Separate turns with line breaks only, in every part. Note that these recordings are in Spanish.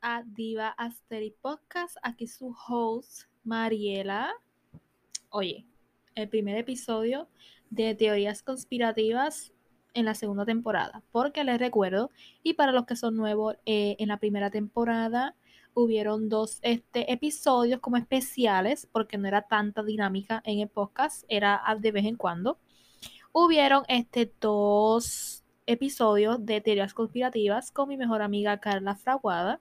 A Diva Asterix Podcast. Aquí su host, Mariela. Oye, el primer episodio de teorías conspirativas en la segunda temporada. Porque les recuerdo, y para los que son nuevos, eh, en la primera temporada hubieron dos este, episodios como especiales, porque no era tanta dinámica en el podcast, era de vez en cuando. Hubieron este, dos episodios de teorías conspirativas con mi mejor amiga Carla Fraguada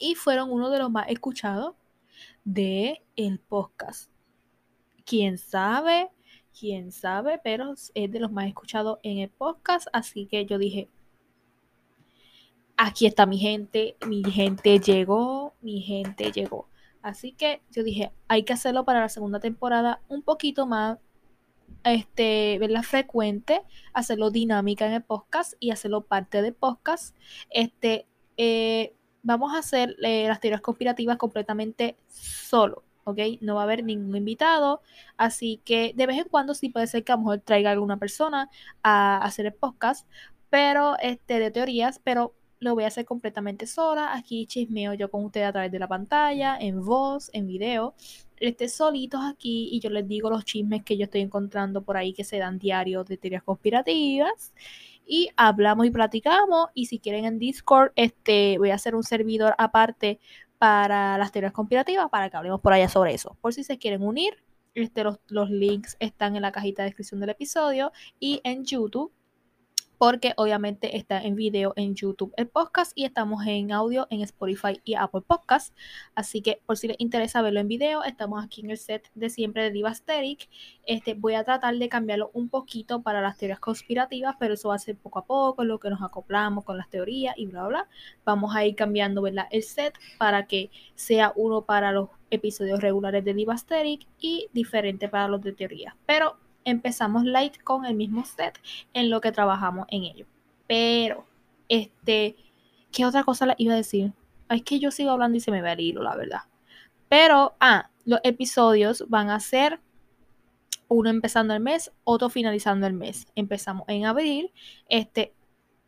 y fueron uno de los más escuchados de el podcast. Quién sabe, quién sabe, pero es de los más escuchados en el podcast, así que yo dije, aquí está mi gente, mi gente llegó, mi gente llegó. Así que yo dije, hay que hacerlo para la segunda temporada un poquito más este, verla frecuente, hacerlo dinámica en el podcast y hacerlo parte del podcast. Este, eh, vamos a hacer eh, las teorías conspirativas completamente solo, ¿ok? No va a haber ningún invitado, así que de vez en cuando sí puede ser que a lo mejor traiga alguna persona a hacer el podcast, pero este, de teorías, pero lo voy a hacer completamente sola. Aquí chismeo yo con ustedes a través de la pantalla, en voz, en video esté solitos aquí y yo les digo los chismes que yo estoy encontrando por ahí que se dan diarios de teorías conspirativas y hablamos y platicamos y si quieren en Discord este voy a hacer un servidor aparte para las teorías conspirativas para que hablemos por allá sobre eso. Por si se quieren unir este, los, los links están en la cajita de descripción del episodio y en YouTube porque obviamente está en video en YouTube el podcast y estamos en audio en Spotify y Apple Podcast. Así que por si les interesa verlo en video, estamos aquí en el set de siempre de Divasteric. Este, voy a tratar de cambiarlo un poquito para las teorías conspirativas, pero eso va a ser poco a poco, lo que nos acoplamos con las teorías y bla, bla. Vamos a ir cambiando ¿verdad? el set para que sea uno para los episodios regulares de Divasteric y diferente para los de teoría. Pero empezamos light con el mismo set en lo que trabajamos en ello. Pero, este, ¿qué otra cosa le iba a decir? Es que yo sigo hablando y se me ve el hilo, la verdad. Pero, ah, los episodios van a ser uno empezando el mes, otro finalizando el mes. Empezamos en abril, este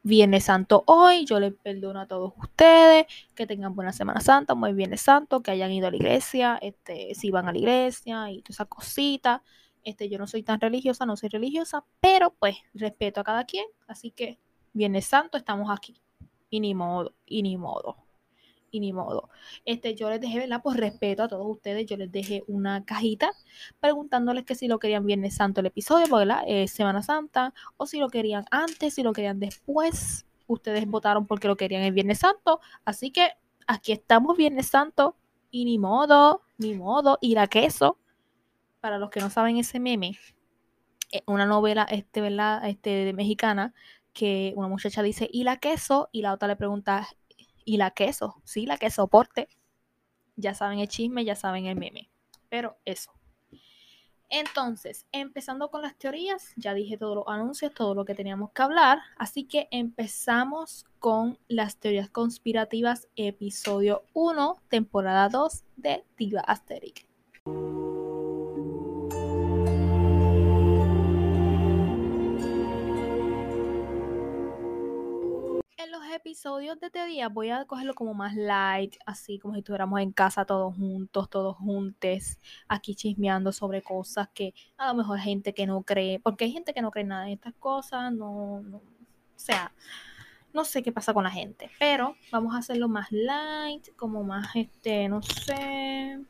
Viernes Santo hoy, yo les perdono a todos ustedes, que tengan buena Semana Santa, muy Viernes Santo, que hayan ido a la iglesia, este, si van a la iglesia y todas esas cositas. Este, yo no soy tan religiosa, no soy religiosa, pero pues respeto a cada quien. Así que, Viernes Santo, estamos aquí. Y ni modo, y ni modo, y ni modo. Este, yo les dejé, ¿verdad? Por respeto a todos ustedes, yo les dejé una cajita preguntándoles que si lo querían Viernes Santo el episodio, ¿verdad? Eh, Semana Santa, o si lo querían antes, si lo querían después. Ustedes votaron porque lo querían el Viernes Santo. Así que aquí estamos Viernes Santo. Y ni modo, ni modo, ir a queso para los que no saben ese meme, eh, una novela este, ¿verdad? Este, mexicana que una muchacha dice, ¿y la queso? Y la otra le pregunta, ¿y la queso? Sí, la que soporte. Ya saben el chisme, ya saben el meme. Pero eso. Entonces, empezando con las teorías, ya dije todos los anuncios, todo lo que teníamos que hablar, así que empezamos con las teorías conspirativas, episodio 1, temporada 2 de Diva Asterix. Episodios de teoría voy a cogerlo como más light, así como si estuviéramos en casa todos juntos, todos juntos, aquí chismeando sobre cosas que a lo mejor gente que no cree, porque hay gente que no cree nada en estas cosas, no o sea, no sé qué pasa con la gente, pero vamos a hacerlo más light, como más, este, no sé,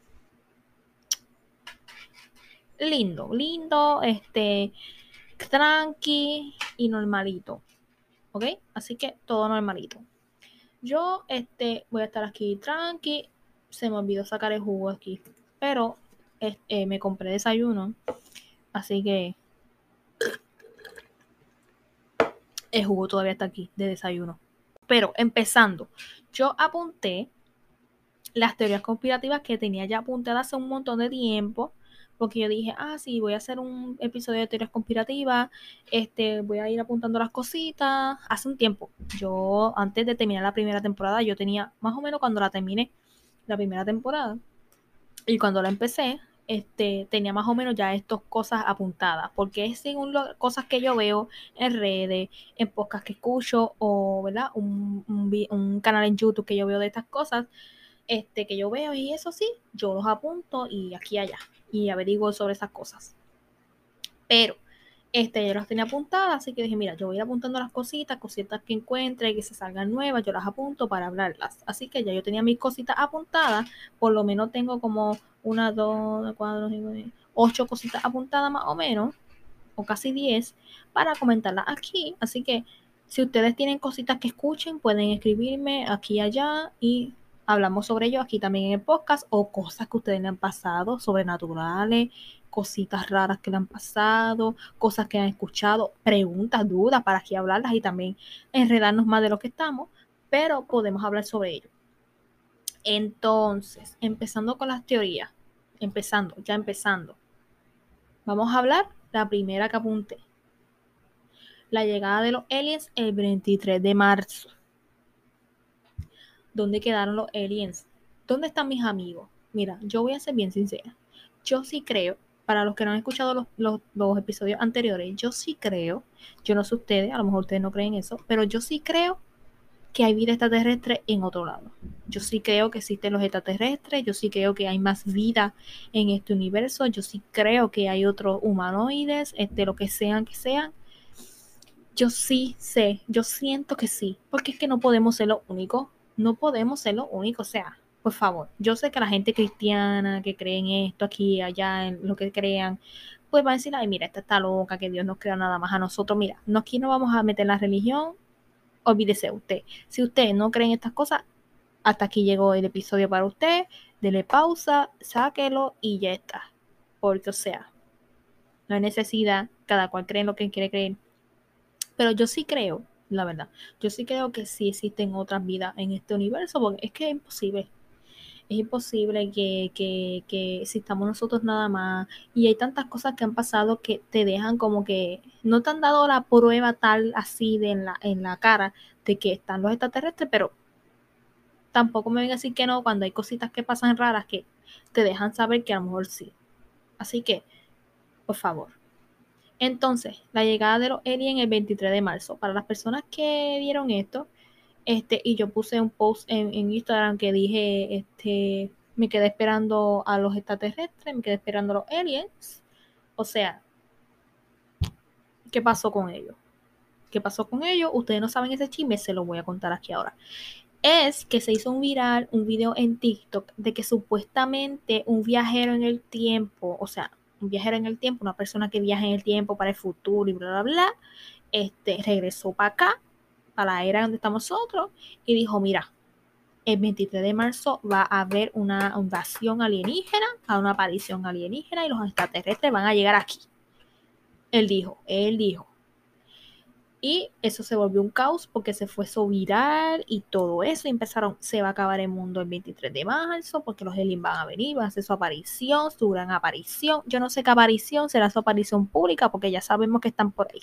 lindo, lindo, este, tranqui y normalito. ¿Ok? Así que todo normalito. Yo este, voy a estar aquí tranqui. Se me olvidó sacar el jugo aquí. Pero eh, me compré desayuno. Así que el jugo todavía está aquí de desayuno. Pero empezando, yo apunté las teorías conspirativas que tenía ya apuntadas hace un montón de tiempo porque yo dije, ah, sí, voy a hacer un episodio de teorías conspirativas, este, voy a ir apuntando las cositas. Hace un tiempo, yo antes de terminar la primera temporada, yo tenía más o menos cuando la terminé, la primera temporada, y cuando la empecé, este, tenía más o menos ya estas cosas apuntadas, porque es según las cosas que yo veo en redes, en podcasts que escucho, o ¿verdad? Un, un, canal en YouTube que yo veo de estas cosas, este, que yo veo y eso sí, yo los apunto y aquí y allá, y averiguo sobre esas cosas. Pero este, yo las tenía apuntadas, así que dije, mira, yo voy a ir apuntando las cositas, cositas que encuentre, que se salgan nuevas, yo las apunto para hablarlas. Así que ya yo tenía mis cositas apuntadas, por lo menos tengo como una, dos, cuatro, cinco, ocho cositas apuntadas más o menos, o casi diez, para comentarlas aquí. Así que si ustedes tienen cositas que escuchen, pueden escribirme aquí y allá y hablamos sobre ello aquí también en el podcast o cosas que ustedes le han pasado, sobrenaturales, cositas raras que le han pasado, cosas que han escuchado, preguntas, dudas para aquí hablarlas y también enredarnos más de lo que estamos, pero podemos hablar sobre ello. Entonces, empezando con las teorías, empezando, ya empezando, vamos a hablar la primera que apunté. La llegada de los aliens el 23 de marzo. ¿Dónde quedaron los aliens? ¿Dónde están mis amigos? Mira, yo voy a ser bien sincera. Yo sí creo para los que no han escuchado los, episodios anteriores, yo sí creo, yo no sé ustedes, a lo mejor ustedes no creen eso, pero yo sí creo que hay vida extraterrestre en otro lado. Yo sí creo que existen los extraterrestres, yo sí creo que hay más vida en este universo, yo sí creo que hay otros humanoides, este, lo que sean que sean. Yo sí sé, yo siento que sí, porque es que no podemos ser lo único, no podemos ser lo único, o sea, por favor, yo sé que la gente cristiana que cree en esto aquí, allá, en lo que crean, pues va a decir, ay, mira, esta está loca, que Dios no crea nada más a nosotros. Mira, no, aquí no vamos a meter la religión, olvídese usted. Si usted no cree en estas cosas, hasta aquí llegó el episodio para usted, dele pausa, sáquelo y ya está. Porque, o sea, no hay necesidad, cada cual cree en lo que quiere creer. Pero yo sí creo, la verdad, yo sí creo que sí existen otras vidas en este universo, porque es que es imposible es imposible que, que, que existamos nosotros nada más. Y hay tantas cosas que han pasado que te dejan como que no te han dado la prueba tal así de en la, en la cara de que están los extraterrestres, pero tampoco me ven a decir que no cuando hay cositas que pasan raras que te dejan saber que a lo mejor sí. Así que, por favor. Entonces, la llegada de los aliens el 23 de marzo. Para las personas que vieron esto, este, y yo puse un post en, Instagram que dije, este, me quedé esperando a los extraterrestres, me quedé esperando a los aliens. O sea, ¿qué pasó con ellos? ¿Qué pasó con ellos? Ustedes no saben ese chisme, se lo voy a contar aquí ahora. Es que se hizo un viral, un video en TikTok de que supuestamente un viajero en el tiempo, o sea, un viajero en el tiempo, una persona que viaja en el tiempo para el futuro y bla, bla, bla, este, regresó para acá para la era donde estamos nosotros y dijo, mira, el 23 de marzo va a haber una invasión alienígena, a una aparición alienígena y los extraterrestres van a llegar aquí. Él dijo, él dijo. Y eso se volvió un caos porque se fue so viral y todo eso. Y empezaron, se va a acabar el mundo el 23 de marzo porque los aliens van a venir, van a hacer su aparición, su gran aparición. Yo no sé qué aparición será su aparición pública porque ya sabemos que están por ahí.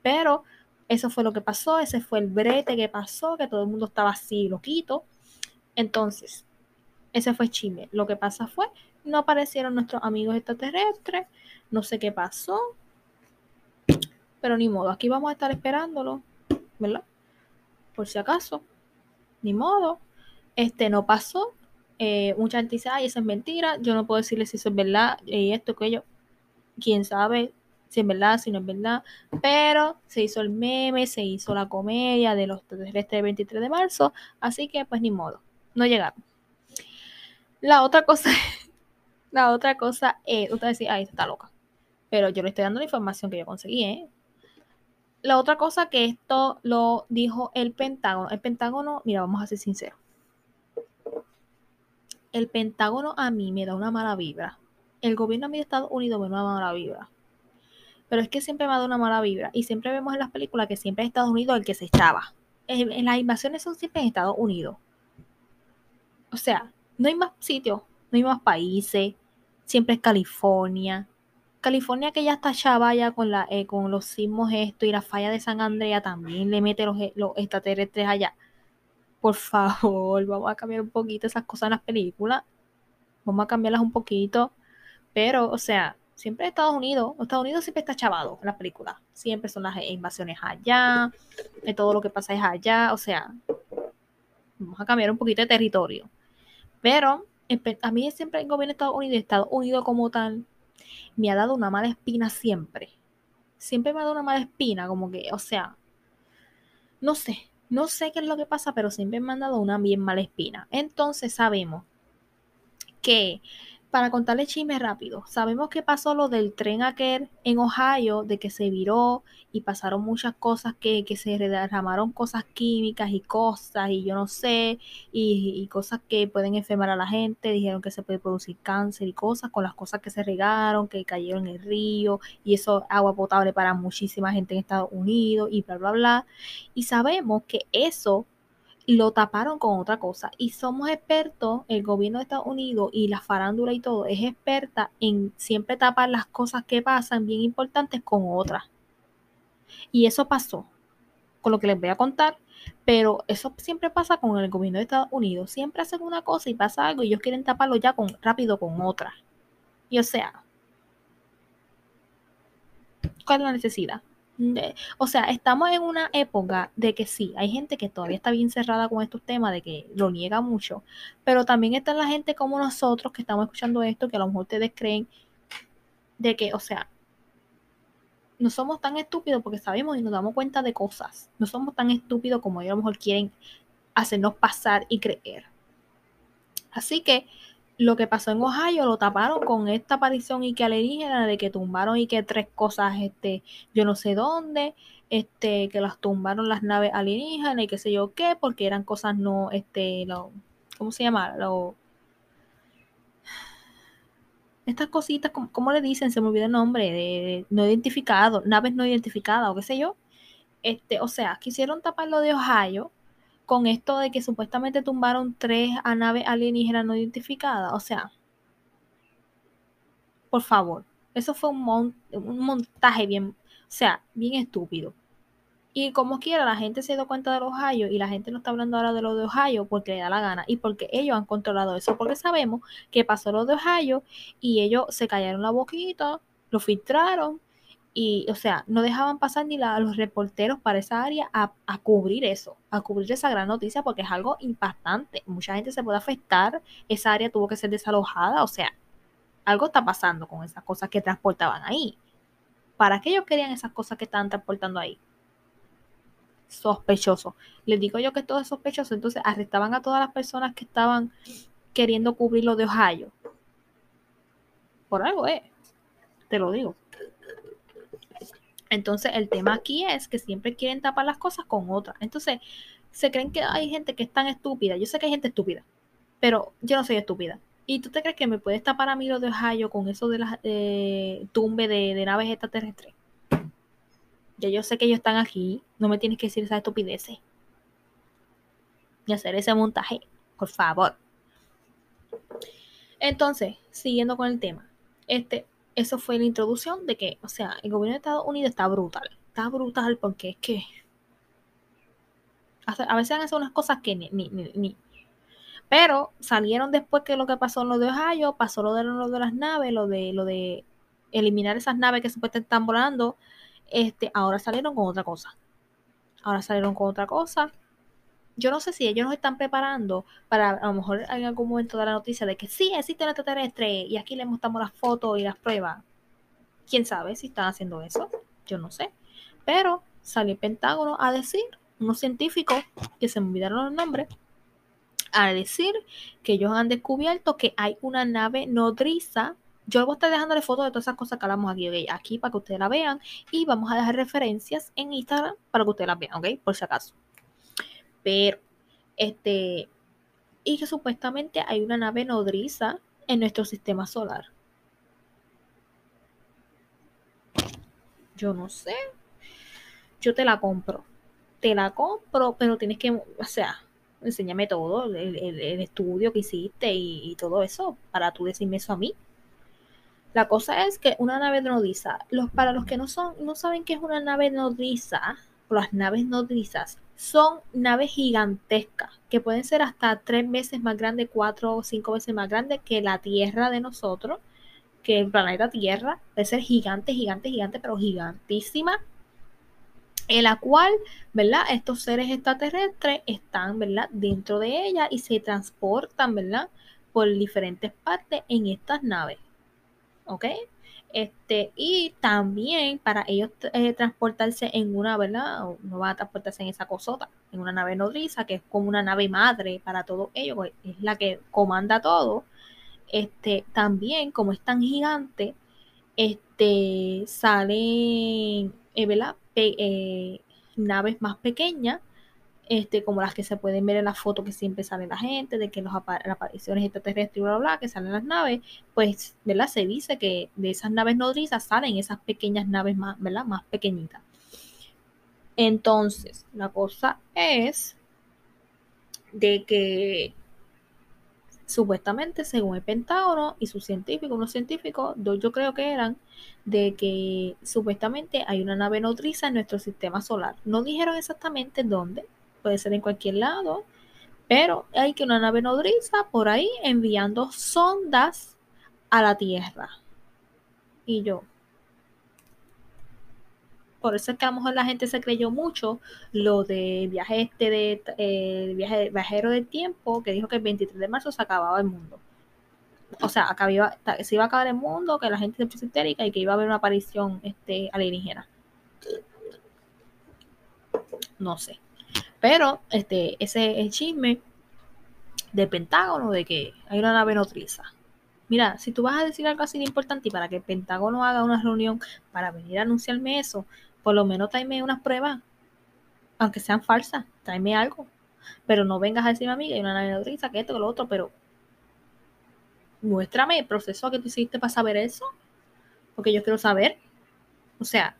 Pero eso fue lo que pasó, ese fue el brete que pasó, que todo el mundo estaba así loquito. Entonces, ese fue chisme. Lo que pasa fue, no aparecieron nuestros amigos extraterrestres, no sé qué pasó, pero ni modo, aquí vamos a estar esperándolo, ¿verdad? Por si acaso, ni modo. Este no pasó. Eh, mucha gente dice, ay, eso es mentira. Yo no puedo decirles si eso es verdad y esto, que. Quién sabe, si es verdad, si no es verdad, pero se hizo el meme, se hizo la comedia de los terrestres del 23 de marzo, así que pues ni modo, no llegaron. La otra cosa, la otra cosa es, usted decir, ay, está loca, pero yo le estoy dando la información que yo conseguí, ¿eh? La otra cosa que esto lo dijo el Pentágono, el Pentágono, mira, vamos a ser sinceros, el Pentágono a mí me da una mala vibra. El gobierno de Estados Unidos me da una mala vibra pero es que siempre me dado una mala vibra. Y siempre vemos en las películas que siempre es Estados Unidos el que se estaba. En, las invasiones son siempre en Estados Unidos. O sea, no hay más sitios, no hay más países. Siempre es California. California que ya está chava ya con, la, eh, con los sismos esto y la falla de San Andrea también le mete los, los extraterrestres allá. Por favor, vamos a cambiar un poquito esas cosas en las películas. Vamos a cambiarlas un poquito Pero, o sea, siempre Estados Unidos, Estados Unidos siempre está chavado en las películas. Siempre son las invasiones allá, de todo lo que pasa es allá, o sea, vamos a cambiar un poquito de territorio. Pero a mí siempre el gobierno de Estados Unidos, Estados Unidos como tal, me ha dado una mala espina siempre. Siempre me ha dado una mala espina, como que, o sea, no sé, no sé qué es lo que pasa, pero siempre me han dado una bien mala espina. Entonces sabemos que para contarle chisme rápido, sabemos que pasó lo del tren aquel en Ohio, de que se viró y pasaron muchas cosas que, se derramaron cosas químicas y cosas, y yo no sé, y, cosas que pueden enfermar a la gente, dijeron que se puede producir cáncer y cosas con las cosas que se regaron, que cayeron en el río, y eso agua potable para muchísima gente en Estados Unidos, y bla, bla, bla. Y sabemos que eso lo taparon con otra cosa. Y somos expertos, el gobierno de Estados Unidos y la farándula y todo, es experta en siempre tapar las cosas que pasan bien importantes con otras. Y eso pasó con lo que les voy a contar, pero eso siempre pasa con el gobierno de Estados Unidos. Siempre hacen una cosa y pasa algo y ellos quieren taparlo ya con, rápido con otra. Y o sea, ¿cuál es la necesidad? O sea, estamos en una época de que sí, hay gente que todavía está bien cerrada con estos temas, de que lo niega mucho, pero también está la gente como nosotros que estamos escuchando esto, que a lo mejor ustedes creen de que, o sea, no somos tan estúpidos porque sabemos y nos damos cuenta de cosas. No somos tan estúpidos como ellos a lo mejor quieren hacernos pasar y creer. Así que lo que pasó en Ohio lo taparon con esta aparición y que alienígena de que tumbaron y que tres cosas, este, yo no sé dónde, este, que las tumbaron las naves alienígenas y qué sé yo qué, porque eran cosas no, este, lo, ¿cómo se llama? Lo, estas cositas, ¿cómo, le dicen? Se me olvidó el nombre, de, no identificado, naves no identificadas o qué sé yo. Este, o sea, quisieron tapar lo de Ohio con esto de que supuestamente tumbaron tres a naves alienígenas no identificadas. O sea, por favor, eso fue un, montaje bien, o sea, bien estúpido. Y como quiera, la gente se dio cuenta de los Ohio y la gente no está hablando ahora de lo de Ohio porque le da la gana y porque ellos han controlado eso. Porque sabemos que pasó lo de Ohio y ellos se callaron la boquita, lo filtraron y, o sea, no dejaban pasar ni a los reporteros para esa área a, cubrir eso, a cubrir esa gran noticia, porque es algo impactante. Mucha gente se puede afectar, esa área tuvo que ser desalojada, o sea, algo está pasando con esas cosas que transportaban ahí. ¿Para qué ellos querían esas cosas que estaban transportando ahí? Sospechoso. Les digo yo que todo es sospechoso, entonces arrestaban a todas las personas que estaban queriendo cubrir lo de Ohio. Por algo, eh. Te lo digo. Entonces, el tema aquí es que siempre quieren tapar las cosas con otras. Entonces, se creen que hay gente que es tan estúpida. Yo sé que hay gente estúpida, pero yo no soy estúpida. ¿Y tú te crees que me puedes tapar a mí lo de Ohio con eso de las eh, tumbe de, naves extraterrestres? Ya yo sé que ellos están aquí. No me tienes que decir esas estupideces. Y hacer ese montaje, por favor. Entonces, siguiendo con el tema. Este, eso fue la introducción de que, o sea, el gobierno de Estados Unidos está brutal. Está brutal porque es que a veces han hecho unas cosas que ni, ni, ni, Pero salieron después que lo que pasó en lo de Ohio, pasó lo de, lo de las naves, lo de, lo de eliminar esas naves que supuestamente están volando. Este, ahora salieron con otra cosa. Ahora salieron con otra cosa yo no sé si ellos nos están preparando para a lo mejor en algún momento dar la noticia de que sí existe un extraterrestre y aquí le mostramos las fotos y las pruebas. Quién sabe si están haciendo eso, yo no sé. Pero salió el Pentágono a decir, unos científicos que se me olvidaron los nombres, a decir que ellos han descubierto que hay una nave nodriza. Yo voy a estar dejándole fotos de todas esas cosas que hablamos aquí, ¿ok? Aquí para que ustedes la vean. Y vamos a dejar referencias en Instagram para que ustedes las vean, ¿ok? Por si acaso. Pero, este, y que supuestamente hay una nave nodriza en nuestro sistema solar. Yo no sé. Yo te la compro. Te la compro, pero tienes que, o sea, enséñame todo, el, estudio que hiciste y, todo eso, para tú decirme eso a mí. La cosa es que una nave nodriza, los, para los que no son, no saben qué es una nave nodriza, las naves nodrizas, son naves gigantescas que pueden ser hasta tres veces más grandes, cuatro o cinco veces más grandes que la Tierra de nosotros. que el planeta Tierra, puede ser gigante, gigante, gigante, pero gigantísima, en la cual, ¿verdad? Estos seres extraterrestres están, ¿verdad? Dentro de ella y se transportan, ¿verdad? Por diferentes partes en estas naves. ¿Ok? Este, y también para ellos eh, transportarse en una, ¿verdad? No van a transportarse en esa cosota, en una nave nodriza, que es como una nave madre para todo ello, pues, es la que comanda todo. Este, también, como es tan gigante, este, salen, eh, ¿verdad? Eh, naves más pequeñas, este, como las que se pueden ver en la foto que siempre sale la gente, de que los las apariciones extraterrestres y bla, bla, que salen las naves, pues, ¿verdad? Se dice que de esas naves nodrizas salen esas pequeñas naves más, ¿verdad? Más pequeñitas. Entonces, la cosa es de que supuestamente, según el Pentágono y sus científicos, unos científicos, dos yo creo que eran, de que supuestamente hay una nave nodriza en nuestro sistema solar. No dijeron exactamente dónde, puede ser en cualquier lado, pero hay que una nave nodriza por ahí enviando sondas a la Tierra. Y yo, por eso es que a lo mejor la gente se creyó mucho lo de viaje este de eh, viaje viajero del tiempo que dijo que el 23 de marzo se acababa el mundo. O sea, acababa, se iba a acabar el mundo, que la gente se puso histérica y que iba a haber una aparición este, alienígena. No sé. Pero este, ese es el chisme del Pentágono de que hay una nave nodriza. Mira, si tú vas a decir algo así de importante y para que el Pentágono haga una reunión para venir a anunciarme eso, por lo menos tráeme unas pruebas, aunque sean falsas, tráeme algo. Pero no vengas a decirme a mí que hay una nave nodriza, que esto, que lo otro, pero muéstrame el proceso que tú hiciste para saber eso, porque yo quiero saber. O sea,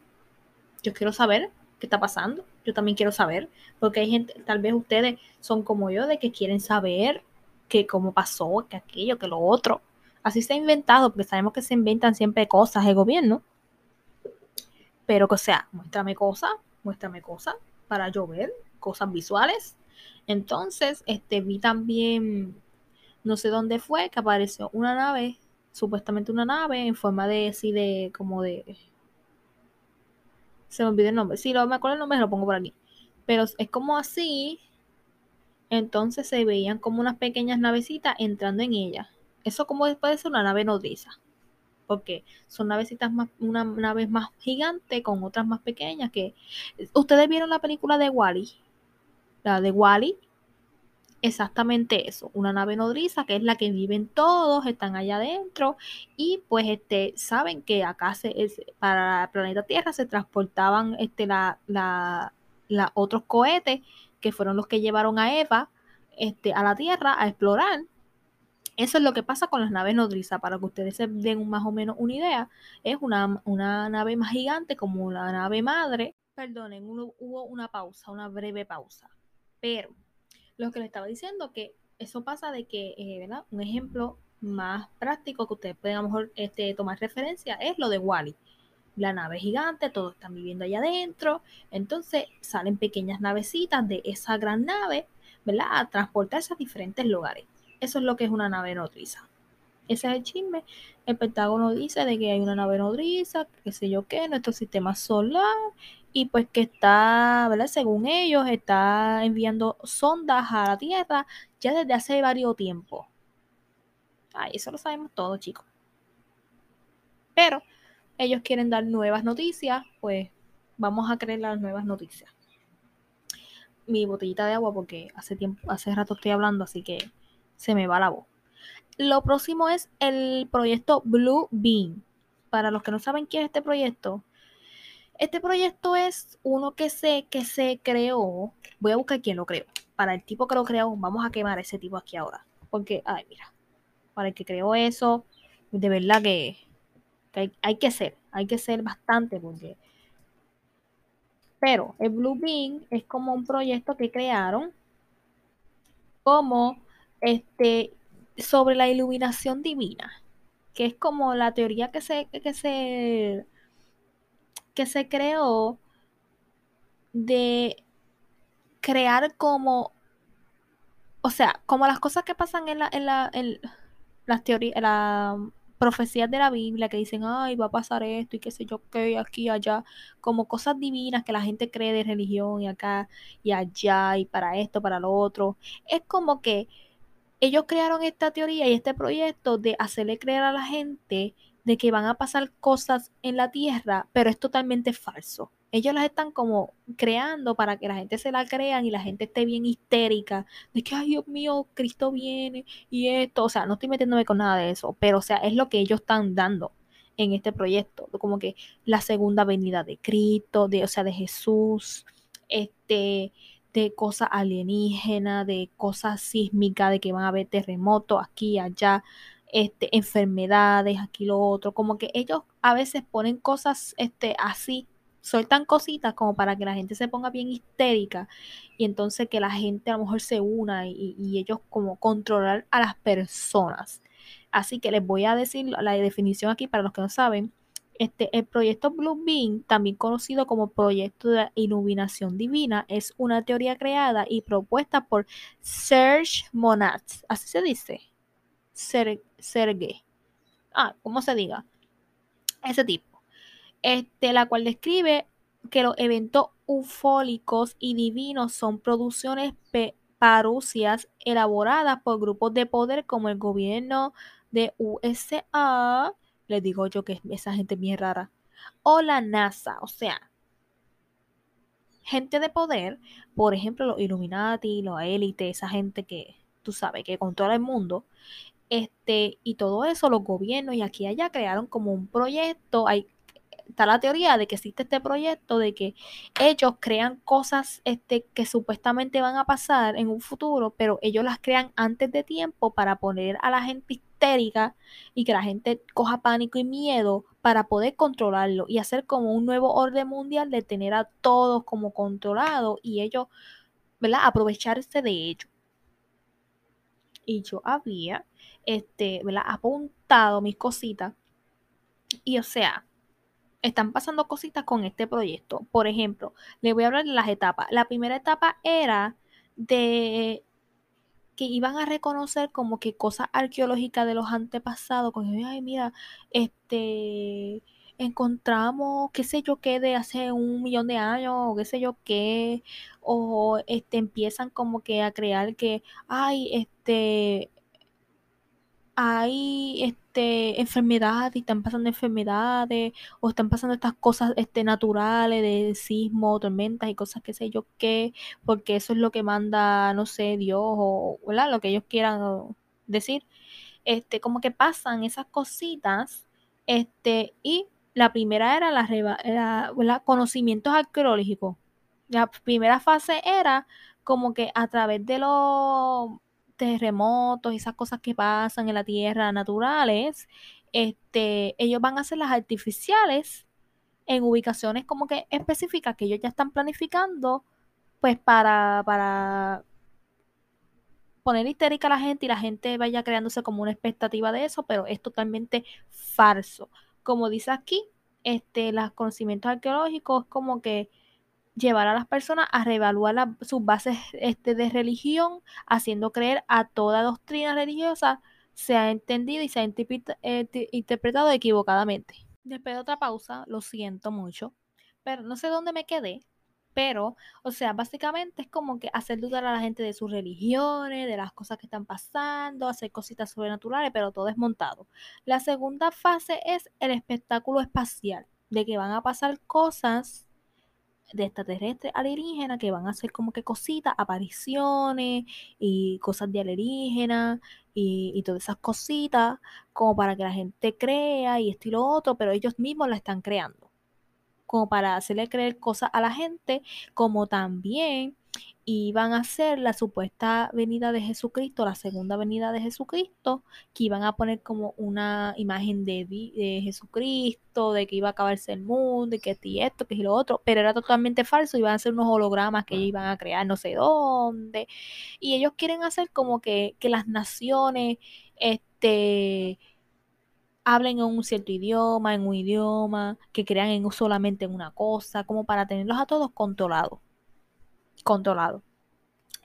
yo quiero saber qué está pasando. Yo también quiero saber, porque hay gente, tal vez ustedes son como yo, de que quieren saber que cómo pasó, que aquello, que lo otro. Así se ha inventado, porque sabemos que se inventan siempre cosas el gobierno. Pero que o sea, muéstrame cosas, muéstrame cosas para yo ver, cosas visuales. Entonces, este, vi también, no sé dónde fue, que apareció una nave, supuestamente una nave en forma de, así de, como de, se me olvidó el nombre. Si lo, me acuerdo el nombre, lo pongo por aquí. Pero es como así. Entonces se veían como unas pequeñas navecitas entrando en ella. Eso como puede ser una nave nodriza porque son navecitas más, una nave más gigante con otras más pequeñas que... ¿Ustedes vieron la película de Wally? La de Wally. Exactamente eso, una nave nodriza que es la que viven todos, están allá adentro y pues este saben que acá se, para el planeta Tierra se transportaban este la, la, la otros cohetes que fueron los que llevaron a Eva este, a la Tierra a explorar eso es lo que pasa con las naves nodriza, para que ustedes se den más o menos una idea. Es una, una nave más gigante como la nave madre. Perdonen, hubo una pausa, una breve pausa. Pero lo que les estaba diciendo, que eso pasa de que, eh, ¿verdad? Un ejemplo más práctico que ustedes pueden a lo mejor este, tomar referencia es lo de Wally. La nave gigante, todos están viviendo allá adentro. Entonces salen pequeñas navecitas de esa gran nave, ¿verdad? A transportarse a diferentes lugares. Eso es lo que es una nave nodriza. Ese es el chisme. El Pentágono dice de que hay una nave nodriza, qué sé yo qué, nuestro sistema solar, y pues que está, ¿verdad? Según ellos, está enviando sondas a la Tierra ya desde hace varios tiempos. Ay, eso lo sabemos todos, chicos. Pero ellos quieren dar nuevas noticias, pues vamos a creer las nuevas noticias. Mi botellita de agua porque hace tiempo, hace rato estoy hablando, así que se me va la voz. Lo próximo es el proyecto Blue Beam. Para los que no saben qué es este proyecto, este proyecto es uno que se, que se creó. Voy a buscar quién lo creó. Para el tipo que lo creó, vamos a quemar a ese tipo aquí ahora. Porque, ay, mira, para el que creó eso, de verdad que, hay, hay, que ser, hay que ser bastante porque... Pero el Blue Beam es como un proyecto que crearon como este, sobre la iluminación divina, que es como la teoría que se, que se, que se creó de crear como, o sea, como las cosas que pasan en la, en la, en las teorías, profecías de la Biblia que dicen, ay, va a pasar esto y qué sé yo qué, aquí, allá, como cosas divinas que la gente cree de religión y acá y allá y para esto, para lo otro. Es como que ellos crearon esta teoría y este proyecto de hacerle creer a la gente de que van a pasar cosas en la tierra, pero es totalmente falso. Ellos las están como creando para que la gente se la crean y la gente esté bien histérica de que, ay Dios mío, Cristo viene y esto. O sea, no estoy metiéndome con nada de eso, pero o sea, es lo que ellos están dando en este proyecto, como que la segunda venida de Cristo, de, o sea, de Jesús, este, de cosas alienígenas, de cosas sísmicas, de que van a haber terremotos aquí, allá, este, enfermedades, aquí lo otro, como que ellos a veces ponen cosas este, así, sueltan cositas como para que la gente se ponga bien histérica y entonces que la gente a lo mejor se una y, ellos como controlar a las personas. Así que les voy a decir la definición aquí para los que no saben. Este, el proyecto Blue Beam, también conocido como proyecto de iluminación divina, es una teoría creada y propuesta por Serge Monat. Así se dice. Serge. Ah, ¿cómo se diga? Ese tipo. Este, la cual describe que los eventos ufólicos y divinos son producciones parucias elaboradas por grupos de poder como el gobierno de USA, les digo yo que esa gente es bien rara, o la NASA, o sea, gente de poder, por ejemplo, los Illuminati, los élites, esa gente que tú sabes que controla el mundo, este, y todo eso, los gobiernos y aquí y allá crearon como un proyecto, hay, está la teoría de que existe este proyecto de que ellos crean cosas este, que supuestamente van a pasar en un futuro, pero ellos las crean antes de tiempo para poner a la gente histérica y que la gente coja pánico y miedo para poder controlarlo y hacer como un nuevo orden mundial de tener a todos como controlados y ellos, ¿verdad? Aprovecharse de ello. Y yo había este, ¿verdad? apuntado mis cositas. Y o sea, están pasando cositas con este proyecto. Por ejemplo, les voy a hablar de las etapas. La primera etapa era de que iban a reconocer como que cosas arqueológicas de los antepasados, como, ay, mira, este, encontramos, qué sé yo qué, de hace un millón de años, o qué sé yo qué, o este, empiezan como que a crear que, ay, este, hay este, enfermedades y están pasando enfermedades o están pasando estas cosas este, naturales de sismo, tormentas y cosas que sé yo qué, porque eso es lo que manda, no sé, Dios o lo que ellos quieran decir. Este, como que pasan esas cositas este, y la primera era la, la conocimientos arqueológicos. La primera fase era como que a través de los terremotos esas cosas que pasan en la tierra naturales, este, ellos van a hacer las artificiales en ubicaciones como que específicas que ellos ya están planificando, pues para, para poner histérica a la gente y la gente vaya creándose como una expectativa de eso, pero es totalmente falso. Como dice aquí, este, los conocimientos arqueológicos como que llevar a las personas a reevaluar sus bases este, de religión, haciendo creer a toda doctrina religiosa se ha entendido y se ha eh, interpretado equivocadamente. Después de otra pausa, lo siento mucho, pero no sé dónde me quedé, pero, o sea, básicamente es como que hacer dudar a la gente de sus religiones, de las cosas que están pasando, hacer cositas sobrenaturales, pero todo es montado. La segunda fase es el espectáculo espacial, de que van a pasar cosas de extraterrestres alienígenas que van a hacer como que cositas, apariciones y cosas de alienígenas y, y todas esas cositas como para que la gente crea y esto y lo otro, pero ellos mismos la están creando. Como para hacerle creer cosas a la gente, como también iban a ser la supuesta venida de Jesucristo, la segunda venida de Jesucristo, que iban a poner como una imagen de, Jesucristo, de que iba a acabarse el mundo, y que esto, que y lo otro, pero era totalmente falso, iban a ser unos hologramas que ellos iban a crear no sé dónde, y ellos quieren hacer como que, que las naciones, este hablen en un cierto idioma, en un idioma, que crean en solamente en una cosa, como para tenerlos a todos controlados controlado.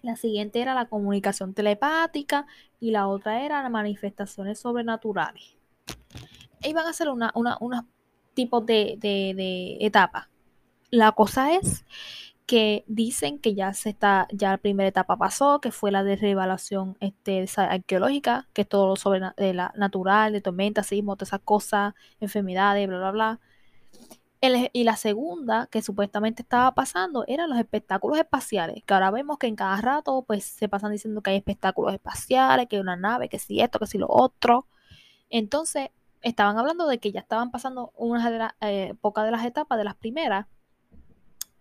La siguiente era la comunicación telepática y la otra era las manifestaciones sobrenaturales. iban a hacer una, una, unos tipos de, de, etapas. La cosa es que dicen que ya se está, ya la primera etapa pasó, que fue la de este, arqueológica, que es todo lo sobre de natural, de tormentas, sismos, todas esas cosas, enfermedades, bla, bla, bla. Y la segunda, que supuestamente estaba pasando, eran los espectáculos espaciales, que ahora vemos que en cada rato pues se pasan diciendo que hay espectáculos espaciales, que hay una nave, que si esto, que si lo otro. Entonces, estaban hablando de que ya estaban pasando unas de las, eh, pocas de las etapas de las primeras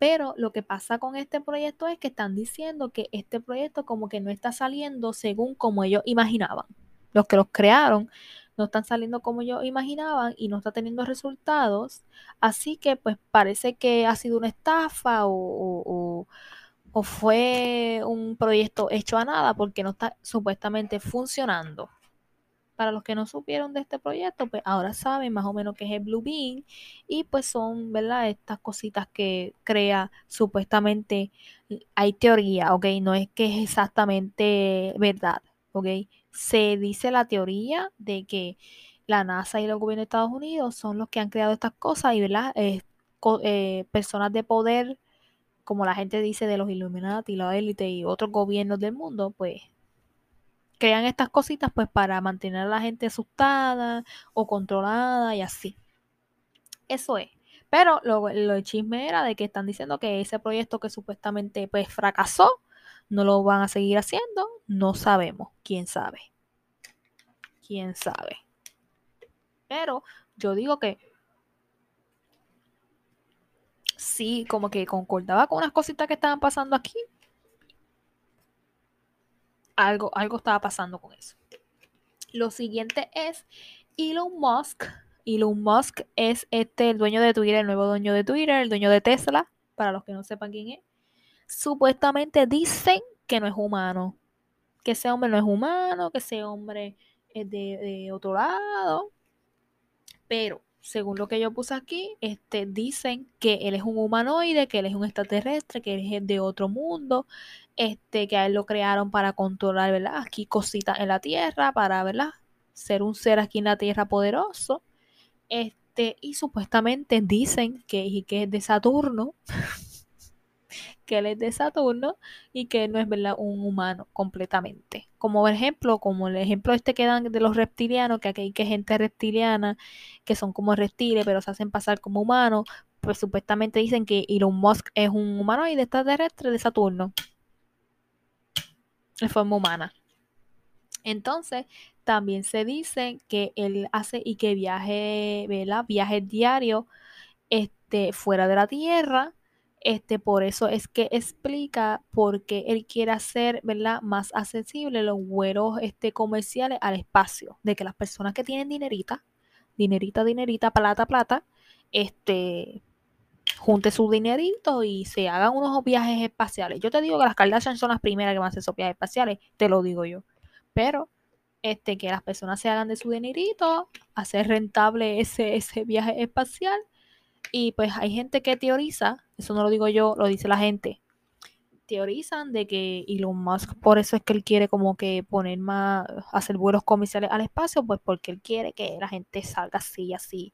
pero lo que pasa con este proyecto es que están diciendo que este proyecto como que no está saliendo según como ellos imaginaban. Los que los crearon no están saliendo como ellos imaginaban y no está teniendo resultados. Así que pues parece que ha sido una estafa o, o fue un proyecto hecho a nada porque no está supuestamente funcionando para los que no supieron de este proyecto, pues ahora saben más o menos qué es el Blue Bean y pues son, ¿verdad? Estas cositas que crea supuestamente, hay teoría, ¿ok? No es que es exactamente verdad, ¿ok? Se dice la teoría de que la NASA y el gobierno de Estados Unidos son los que han creado estas cosas y, ¿verdad? Eh, personas de poder, como la gente dice de los Illuminati, la élite y otros gobiernos del mundo, pues crean estas cositas pues para mantener a la gente asustada o controlada y así. Eso es. Pero lo, lo chisme era de que están diciendo que ese proyecto que supuestamente pues fracasó, no lo van a seguir haciendo. No sabemos. ¿Quién sabe? ¿Quién sabe? Pero yo digo que sí, como que concordaba con unas cositas que estaban pasando aquí, algo, algo estaba pasando con eso. Lo siguiente es Elon Musk. Elon Musk es este, el dueño de Twitter, el nuevo dueño de Twitter, el dueño de Tesla, para los que no sepan quién es. Supuestamente dicen que no es humano. Que ese hombre no es humano, que ese hombre es de, de otro lado. Pero según lo que yo puse aquí, este, dicen que él es un humanoide, que él es un extraterrestre, que él es de otro mundo, este, que a él lo crearon para controlar, ¿verdad? Aquí cositas en la Tierra, para, ¿verdad? Ser un ser aquí en la Tierra poderoso. Este, y supuestamente dicen que, que es de Saturno, que él es de Saturno y que no es verdad un humano completamente. Como ejemplo, como el ejemplo este que dan de los reptilianos, que aquí hay que gente reptiliana que son como reptiles, pero se hacen pasar como humanos, pues supuestamente dicen que Elon Musk es un humano y de extraterrestre de Saturno. De forma humana. Entonces, también se dice que él hace y que viaje, ¿verdad? Viajes diarios este, fuera de la Tierra este, por eso es que explica por qué él quiere hacer, ¿verdad? Más accesible los vuelos este, comerciales al espacio. De que las personas que tienen dinerita, dinerita, dinerita, plata, plata, este, junte su dinerito y se hagan unos viajes espaciales. Yo te digo que las Kardashian son las primeras que van a hacer esos viajes espaciales, te lo digo yo. Pero este, que las personas se hagan de su dinerito, hacer rentable ese, ese viaje espacial y pues hay gente que teoriza, eso no lo digo yo, lo dice la gente, teorizan de que Elon Musk, por eso es que él quiere como que poner más, hacer vuelos comerciales al espacio, pues porque él quiere que la gente salga así y así.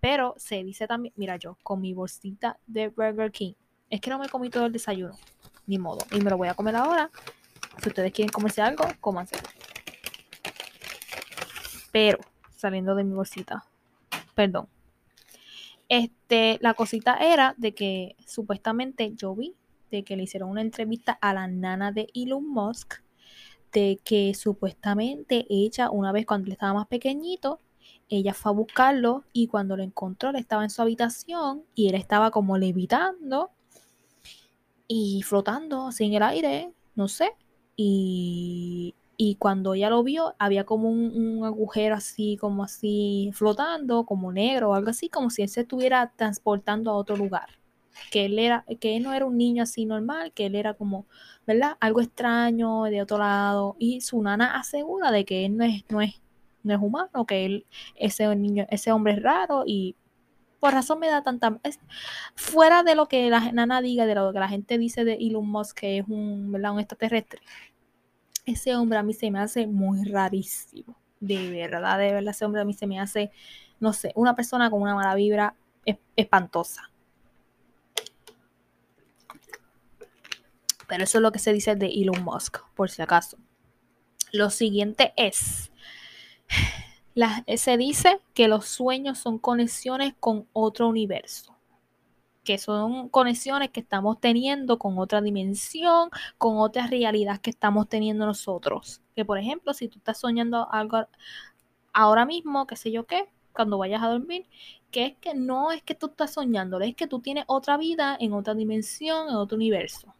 Pero se dice también, mira yo, con mi bolsita de Burger King, es que no me comí todo el desayuno, ni modo, y me lo voy a comer ahora. Si ustedes quieren comerse algo, cómanse. Pero, saliendo de mi bolsita, perdón, este, la cosita era de que supuestamente yo vi de que le hicieron una entrevista a la nana de Elon Musk, de que supuestamente ella, una vez cuando él estaba más pequeñito, ella fue a buscarlo y cuando lo encontró, él estaba en su habitación y él estaba como levitando y flotando así en el aire, no sé. Y y cuando ella lo vio había como un, agujero así, como así flotando, como negro o algo así, como si él se estuviera transportando a otro lugar. Que él era, que él no era un niño así normal, que él era como, ¿verdad? Algo extraño de otro lado. Y su nana asegura de que él no es, no es, no es humano, que él, ese niño, ese hombre es raro y por razón me da tanta fuera de lo que la nana diga, de lo que la gente dice de Elon Musk, que es un, ¿verdad? un extraterrestre ese hombre a mí se me hace muy rarísimo. De verdad, de verdad, ese hombre a mí se me hace no sé, una persona con una mala vibra espantosa. Pero eso es lo que se dice de Elon Musk, por si acaso. Lo siguiente es, se dice que los sueños son conexiones con otro universo que son conexiones que estamos teniendo con otra dimensión, con otra realidad que estamos teniendo nosotros. Que por ejemplo, si tú estás soñando algo ahora mismo, qué sé yo qué, cuando vayas a dormir, que es que no es que tú estás soñando, es que tú tienes otra vida en otra dimensión, en otro universo.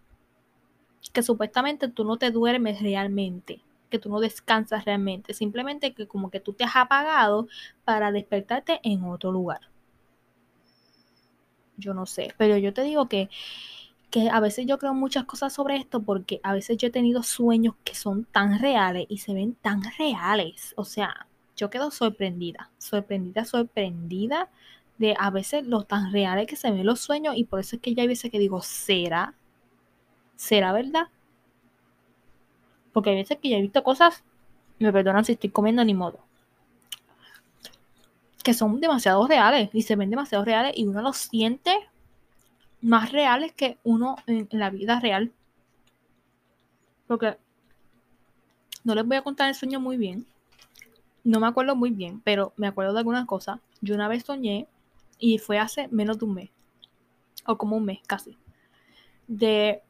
Que supuestamente tú no te duermes realmente, que tú no descansas realmente, simplemente que como que tú te has apagado para despertarte en otro lugar yo no sé, pero yo te digo que, que a veces yo creo muchas cosas sobre esto porque a veces yo he tenido sueños que son tan reales y se ven tan reales. O sea, yo quedo sorprendida, sorprendida, sorprendida de a veces lo tan reales que se ven los sueños y por eso es que ya hay veces que digo, ¿será? ¿Será verdad? Porque hay veces que ya he visto cosas, me perdonan si estoy comiendo ni modo, que son demasiado reales y se ven demasiado reales y uno los siente más reales que uno en, la vida real. Porque no les voy a contar el sueño muy bien. No me acuerdo muy bien, pero me acuerdo de algunas cosas. Yo una vez soñé y fue hace menos de un mes. O como un mes casi. De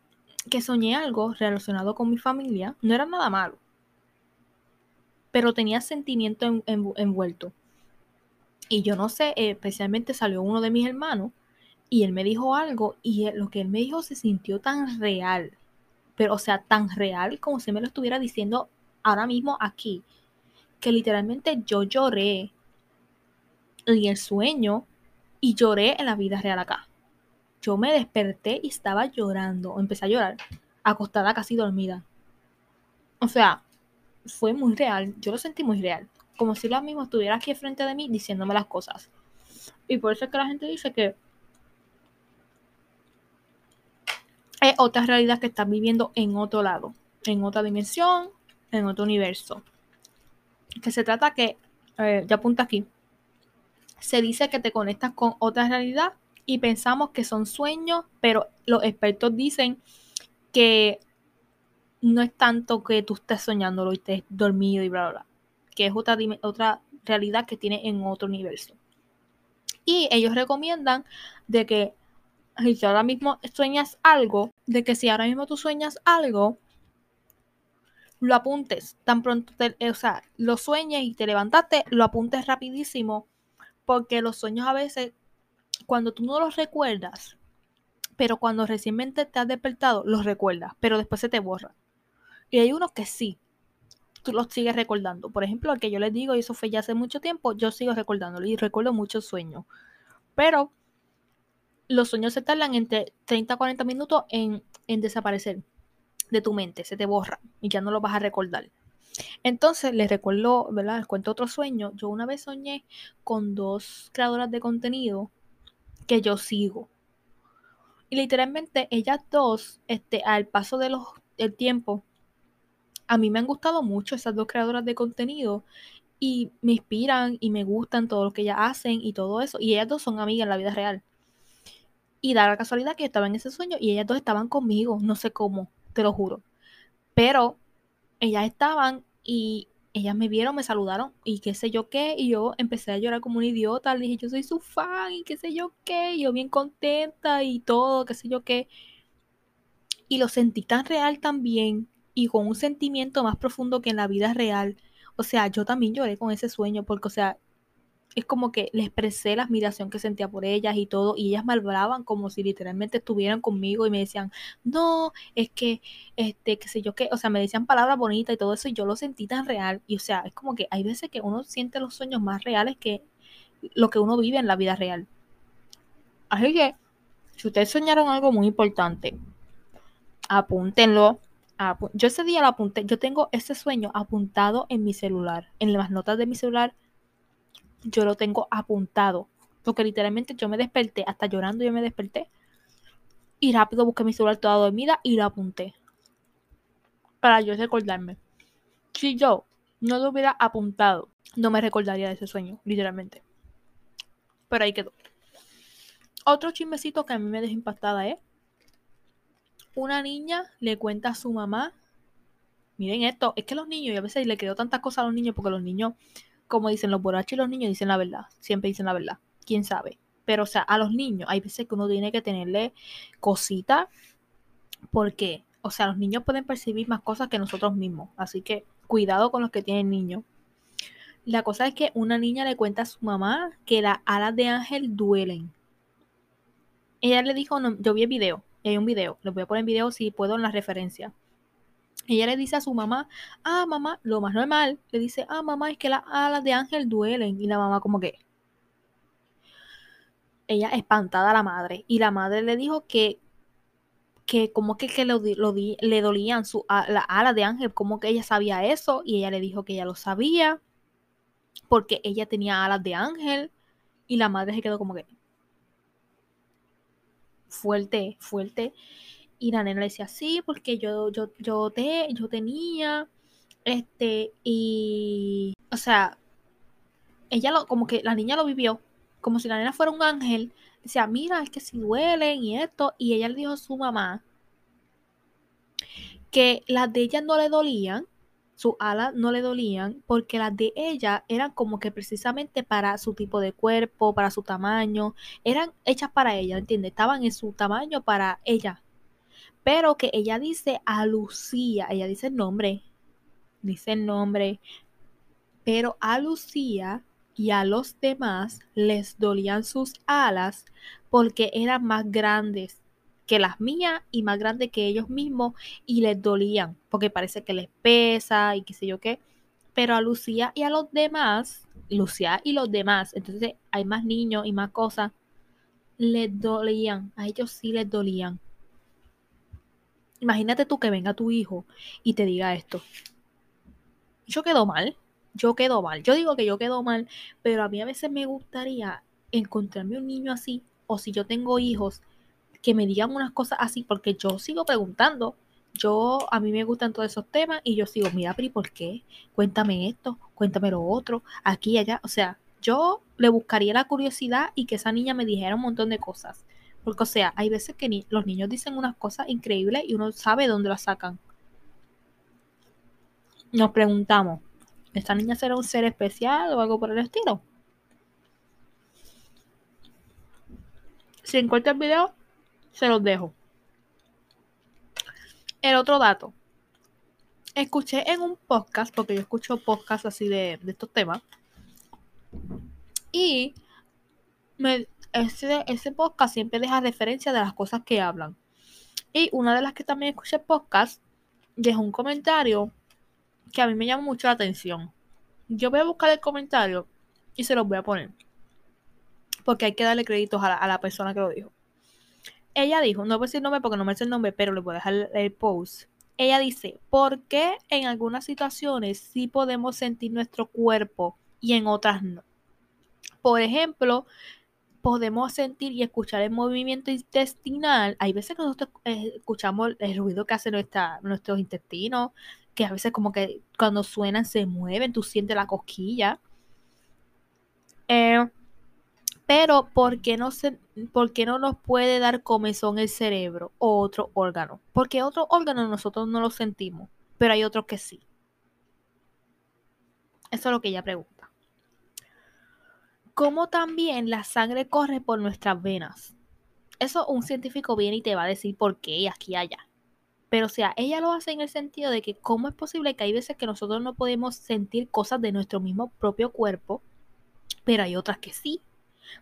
que soñé algo relacionado con mi familia. No era nada malo. Pero tenía sentimiento envuelto. Y yo no sé, especialmente salió uno de mis hermanos y él me dijo algo y lo que él me dijo se sintió tan real. Pero, o sea, tan real como si me lo estuviera diciendo ahora mismo aquí. Que literalmente yo lloré en el sueño y lloré en la vida real acá. Yo me desperté y estaba llorando. Empecé a llorar, acostada casi dormida. O sea, fue muy real. Yo lo sentí muy real como si la misma estuviera aquí frente de mí diciéndome las cosas. Y por eso es que la gente dice que es otra realidad que estás viviendo en otro lado, en otra dimensión, en otro universo. Que se trata que, eh, ya apunta aquí, se dice que te conectas con otra realidad y pensamos que son sueños, pero los expertos dicen que no es tanto que tú estés soñándolo y estés dormido y bla, bla, bla que es otra, otra realidad que tiene en otro universo. Y ellos recomiendan de que si ahora mismo sueñas algo, de que si ahora mismo tú sueñas algo, lo apuntes tan pronto, o sea, lo sueñes y te levantaste, lo apuntes rapidísimo, porque los sueños a veces, cuando tú no los recuerdas, pero cuando recientemente te has despertado, los recuerdas, pero después se te borra. Y hay unos que sí, tú los sigues recordando. Por ejemplo, el que yo les digo, y eso fue ya hace mucho tiempo, yo sigo recordándolo y recuerdo muchos sueños. Pero los sueños se tardan entre 30 a 40 minutos en, desaparecer de tu mente, se te borra y ya no lo vas a recordar. Entonces, les recuerdo, ¿verdad? Les cuento otro sueño. Yo una vez soñé con dos creadoras de contenido que yo sigo. Y literalmente ellas dos, este, al paso de los, del tiempo, a mí me han gustado mucho esas dos creadoras de contenido y me inspiran y me gustan todo lo que ellas hacen y todo eso. Y ellas dos son amigas en la vida real. Y da la casualidad que yo estaba en ese sueño y ellas dos estaban conmigo, no sé cómo, te lo juro. Pero ellas estaban y ellas me vieron, me saludaron y qué sé yo qué, y yo empecé a llorar como un idiota, le dije yo soy su fan y qué sé yo qué, y yo bien contenta y todo, qué sé yo qué. Y lo sentí tan real también y con un sentimiento más profundo que en la vida real. O sea, yo también lloré con ese sueño porque, o sea, es como que le expresé la admiración que sentía por ellas y todo, y ellas me hablaban como si literalmente estuvieran conmigo y me decían, no, es que, este, qué sé yo qué, o sea, me decían palabras bonitas y todo eso, y yo lo sentí tan real, y o sea, es como que hay veces que uno siente los sueños más reales que lo que uno vive en la vida real. Así que, si ustedes soñaron algo muy importante, apúntenlo, yo ese día lo apunté, yo tengo ese sueño apuntado en mi celular, en las notas de mi celular, yo lo tengo apuntado, porque literalmente yo me desperté, hasta llorando yo me desperté, y rápido busqué mi celular toda dormida y lo apunté, para yo recordarme. Si yo no lo hubiera apuntado, no me recordaría de ese sueño, literalmente. Pero ahí quedó. Otro chismecito que a mí me dejó impactada es una niña le cuenta a su mamá, miren esto, es que los niños, y a veces le creo tantas cosas a los niños porque los niños, como dicen los borrachos y los niños dicen la verdad, siempre dicen la verdad, quién sabe. Pero o sea, a los niños hay veces que uno tiene que tenerle cositas porque, o sea, los niños pueden percibir más cosas que nosotros mismos, así que cuidado con los que tienen niños. La cosa es que una niña le cuenta a su mamá que las alas de ángel duelen. Ella le dijo, no, yo vi el video, hay un video, lo voy a poner en video si puedo en la referencia. Ella le dice a su mamá, ah, mamá, lo más normal, le dice, ah, mamá, es que las alas de ángel duelen. Y la mamá como que, ella espantada a la madre. Y la madre le dijo que, que como que, que le dolían su, las alas de ángel, como que ella sabía eso. Y ella le dijo que ella lo sabía, porque ella tenía alas de ángel. Y la madre se quedó como que, fuerte, fuerte. Y la nena le decía, sí, porque yo, yo, yo, te, yo tenía, este, y, o sea, ella lo, como que la niña lo vivió, como si la nena fuera un ángel. Decía, mira, es que si duelen y esto. Y ella le dijo a su mamá que las de ella no le dolían, sus alas no le dolían porque las de ella eran como que precisamente para su tipo de cuerpo, para su tamaño, eran hechas para ella, ¿entiendes? Estaban en su tamaño para ella. Pero que ella dice a Lucía, ella dice el nombre, dice el nombre, pero a Lucía y a los demás les dolían sus alas porque eran más grandes que las mías y más grandes que ellos mismos y les dolían porque parece que les pesa y qué sé yo qué. Pero a Lucía y a los demás, Lucía y los demás, entonces hay más niños y más cosas, les dolían, a ellos sí les dolían. Imagínate tú que venga tu hijo y te diga esto. Yo quedo mal, yo quedo mal. Yo digo que yo quedo mal, pero a mí a veces me gustaría encontrarme un niño así, o si yo tengo hijos, que me digan unas cosas así, porque yo sigo preguntando. Yo, a mí me gustan todos esos temas y yo sigo, mira, Pri, ¿por qué? Cuéntame esto, cuéntame lo otro, aquí y allá. O sea, yo le buscaría la curiosidad y que esa niña me dijera un montón de cosas. Porque, o sea, hay veces que los niños dicen unas cosas increíbles y uno sabe dónde las sacan. Nos preguntamos, ¿esta niña será un ser especial o algo por el estilo? Si encuentro el video, se los dejo. El otro dato. Escuché en un podcast, porque yo escucho podcasts así de, estos temas. Y ese, ese podcast siempre deja referencia de las cosas que hablan. Y una de las que también escuché podcast dejó un comentario que a mí me llama mucho la atención. Yo voy a buscar el comentario y se los voy a poner. Porque hay que darle créditos a a la persona que lo dijo ella dijo, no voy a decir nombre porque no me sé el nombre, pero le voy a dejar el post. Ella dice, ¿por qué en algunas situaciones sí podemos sentir nuestro cuerpo y en otras no? Por ejemplo, podemos sentir y escuchar el movimiento intestinal. Hay veces que nosotros eh, escuchamos el ruido que hace nuestra, nuestros intestinos, que a veces como que cuando suenan se mueven, tú sientes la cosquilla. Eh, pero ¿por qué, no se, ¿por qué no nos puede dar comezón el cerebro o otro órgano? Porque otro órgano nosotros no lo sentimos, pero hay otros que sí. Eso es lo que ella pregunta. ¿Cómo también la sangre corre por nuestras venas? Eso un científico viene y te va a decir por qué aquí y allá. Pero o sea, ella lo hace en el sentido de que cómo es posible que hay veces que nosotros no podemos sentir cosas de nuestro mismo propio cuerpo, pero hay otras que sí.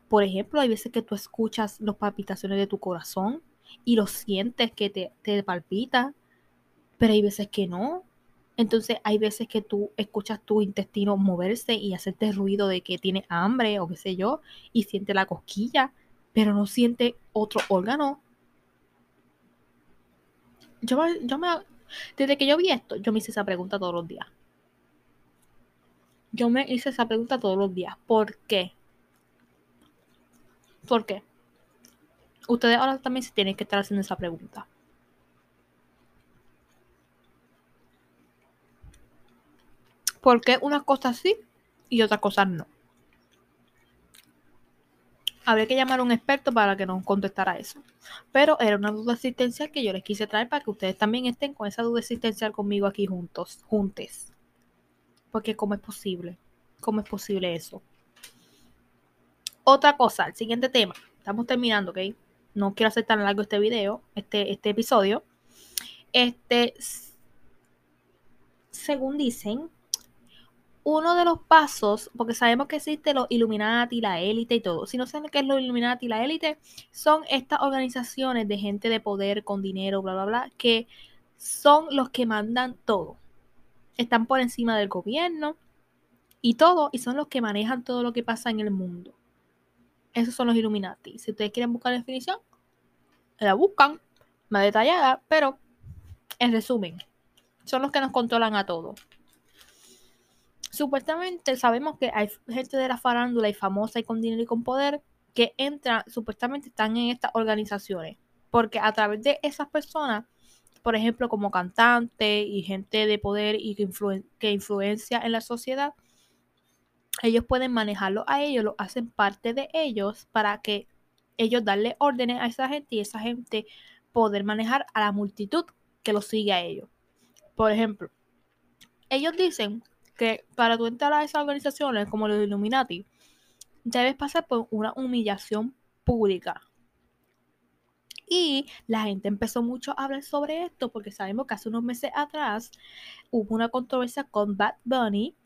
Por ejemplo, hay veces que tú escuchas las palpitaciones de tu corazón y lo sientes que te, te palpita, pero hay veces que no. Entonces hay veces que tú escuchas tu intestino moverse y hacerte ruido de que tiene hambre o qué sé yo, y siente la cosquilla, pero no siente otro órgano. Yo, yo me, desde que yo vi esto, yo me hice esa pregunta todos los días. Yo me hice esa pregunta todos los días. ¿Por qué? ¿Por qué? Ustedes ahora también se tienen que estar haciendo esa pregunta. ¿Por qué unas cosas sí y otras cosas no? habría que llamar a un experto para que nos contestara eso. Pero era una duda existencial que yo les quise traer para que ustedes también estén con esa duda existencial conmigo aquí juntos, juntes. Porque ¿cómo es posible? ¿Cómo es posible eso? Otra cosa, el siguiente tema. Estamos terminando, ¿ok? No quiero hacer tan largo este video, este, este episodio. Este, según dicen, uno de los pasos, porque sabemos que existe los Illuminati, la élite y todo. Si no saben qué es los Illuminati y la élite, son estas organizaciones de gente de poder con dinero, bla, bla, bla, que son los que mandan todo. Están por encima del gobierno y todo, y son los que manejan todo lo que pasa en el mundo. Esos son los Illuminati. Si ustedes quieren buscar la definición, la buscan más detallada, pero en resumen, son los que nos controlan a todos. Supuestamente sabemos que hay gente de la farándula y famosa y con dinero y con poder que entran, supuestamente están en estas organizaciones. Porque a través de esas personas, por ejemplo, como cantantes y gente de poder y que, que influencia en la sociedad, ellos pueden manejarlo a ellos, lo hacen parte de ellos para que ellos darle órdenes a esa gente y esa gente poder manejar a la multitud que lo sigue a ellos. Por ejemplo, ellos dicen que para tú entrar a esas organizaciones como los Illuminati, debes pasar por una humillación pública. Y la gente empezó mucho a hablar sobre esto porque sabemos que hace unos meses atrás hubo una controversia con Bad Bunny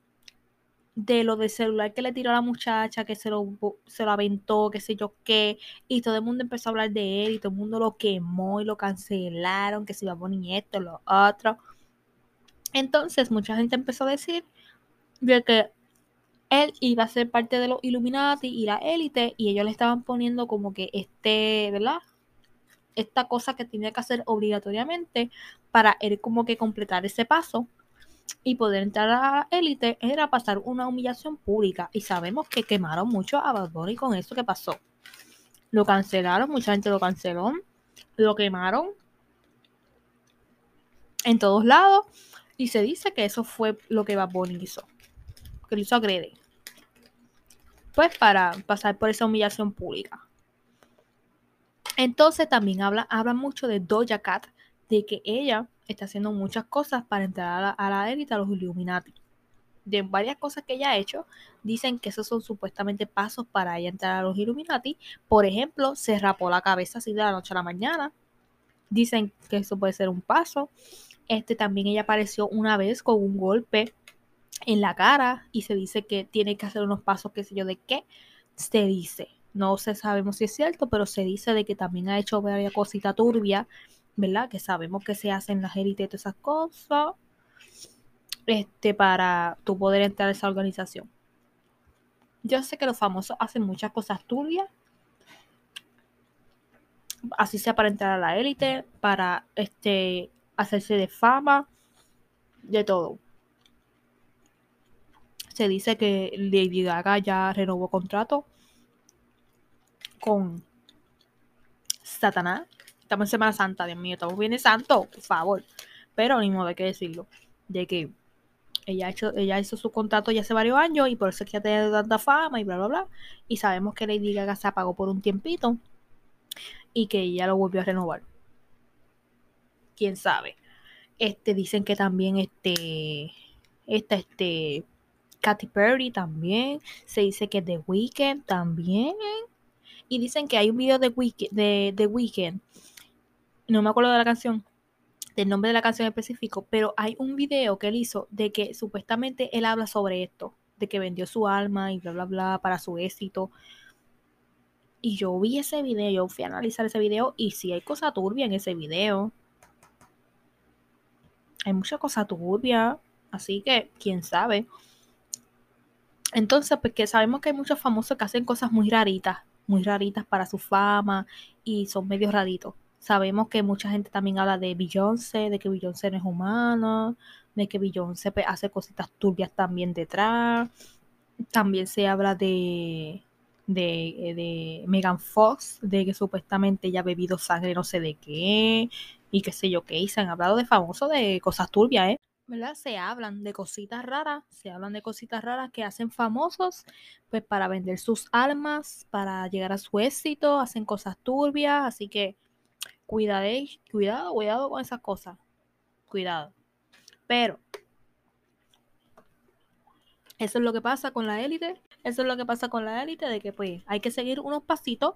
de lo del celular que le tiró a la muchacha, que se lo, se lo aventó, qué sé yo qué, y todo el mundo empezó a hablar de él y todo el mundo lo quemó y lo cancelaron, que se iba a poner esto, lo otro. Entonces mucha gente empezó a decir de que él iba a ser parte de los Illuminati y la élite y ellos le estaban poniendo como que este, ¿verdad? Esta cosa que tenía que hacer obligatoriamente para él como que completar ese paso y poder entrar a la élite era pasar una humillación pública y sabemos que quemaron mucho a Bad Bunny con eso que pasó. Lo cancelaron, mucha gente lo canceló, lo quemaron en todos lados y se dice que eso fue lo que Bad Bunny hizo que lo hizo agrede. Pues para pasar por esa humillación pública. Entonces también habla, habla mucho de Doja Cat, de que ella está haciendo muchas cosas para entrar a la, élite, a los Illuminati. De varias cosas que ella ha hecho, dicen que esos son supuestamente pasos para ella entrar a los Illuminati. Por ejemplo, se rapó la cabeza así de la noche a la mañana. Dicen que eso puede ser un paso. Este también ella apareció una vez con un golpe en la cara y se dice que tiene que hacer unos pasos, qué sé yo, de qué se dice. No se sabemos si es cierto, pero se dice de que también ha hecho varias cositas turbias, ¿verdad? Que sabemos que se hacen las élites y todas esas cosas. Este, para tu poder entrar a esa organización. Yo sé que los famosos hacen muchas cosas turbias. Así sea para entrar a la élite, para este hacerse de fama, de todo se dice que Lady Gaga ya renovó contrato con Satanás. Estamos en Semana Santa, Dios mío, estamos bien santo, por favor. Pero ni modo hay que decirlo. De que ella, hecho, ella hizo su contrato ya hace varios años y por eso es que ha tenido tanta fama y bla, bla, bla. Y sabemos que Lady Gaga se apagó por un tiempito y que ella lo volvió a renovar. Quién sabe. Este, dicen que también este, esta, este, Katy Perry también. Se dice que The Weeknd también. Y dicen que hay un video de, Weeknd, de The Weeknd. No me acuerdo de la canción, del nombre de la canción específico, pero hay un video que él hizo de que supuestamente él habla sobre esto, de que vendió su alma y bla, bla, bla para su éxito. Y yo vi ese video, yo fui a analizar ese video y si hay cosa turbia en ese video. Hay mucha cosa turbia, así que quién sabe. Entonces, porque pues, sabemos que hay muchos famosos que hacen cosas muy raritas, muy raritas para su fama y son medio raritos. Sabemos que mucha gente también habla de Beyoncé, de que Beyoncé no es humana, de que Beyoncé pues, hace cositas turbias también detrás. También se habla de, de, de Megan Fox, de que supuestamente ella ha bebido sangre no sé de qué, y qué sé yo qué, y se han hablado de famosos de cosas turbias, ¿eh? ¿verdad? Se hablan de cositas raras, se hablan de cositas raras que hacen famosos, pues para vender sus almas, para llegar a su éxito, hacen cosas turbias, así que cuidadéis, cuidado, cuidado con esas cosas, cuidado. Pero eso es lo que pasa con la élite, eso es lo que pasa con la élite, de que pues hay que seguir unos pasitos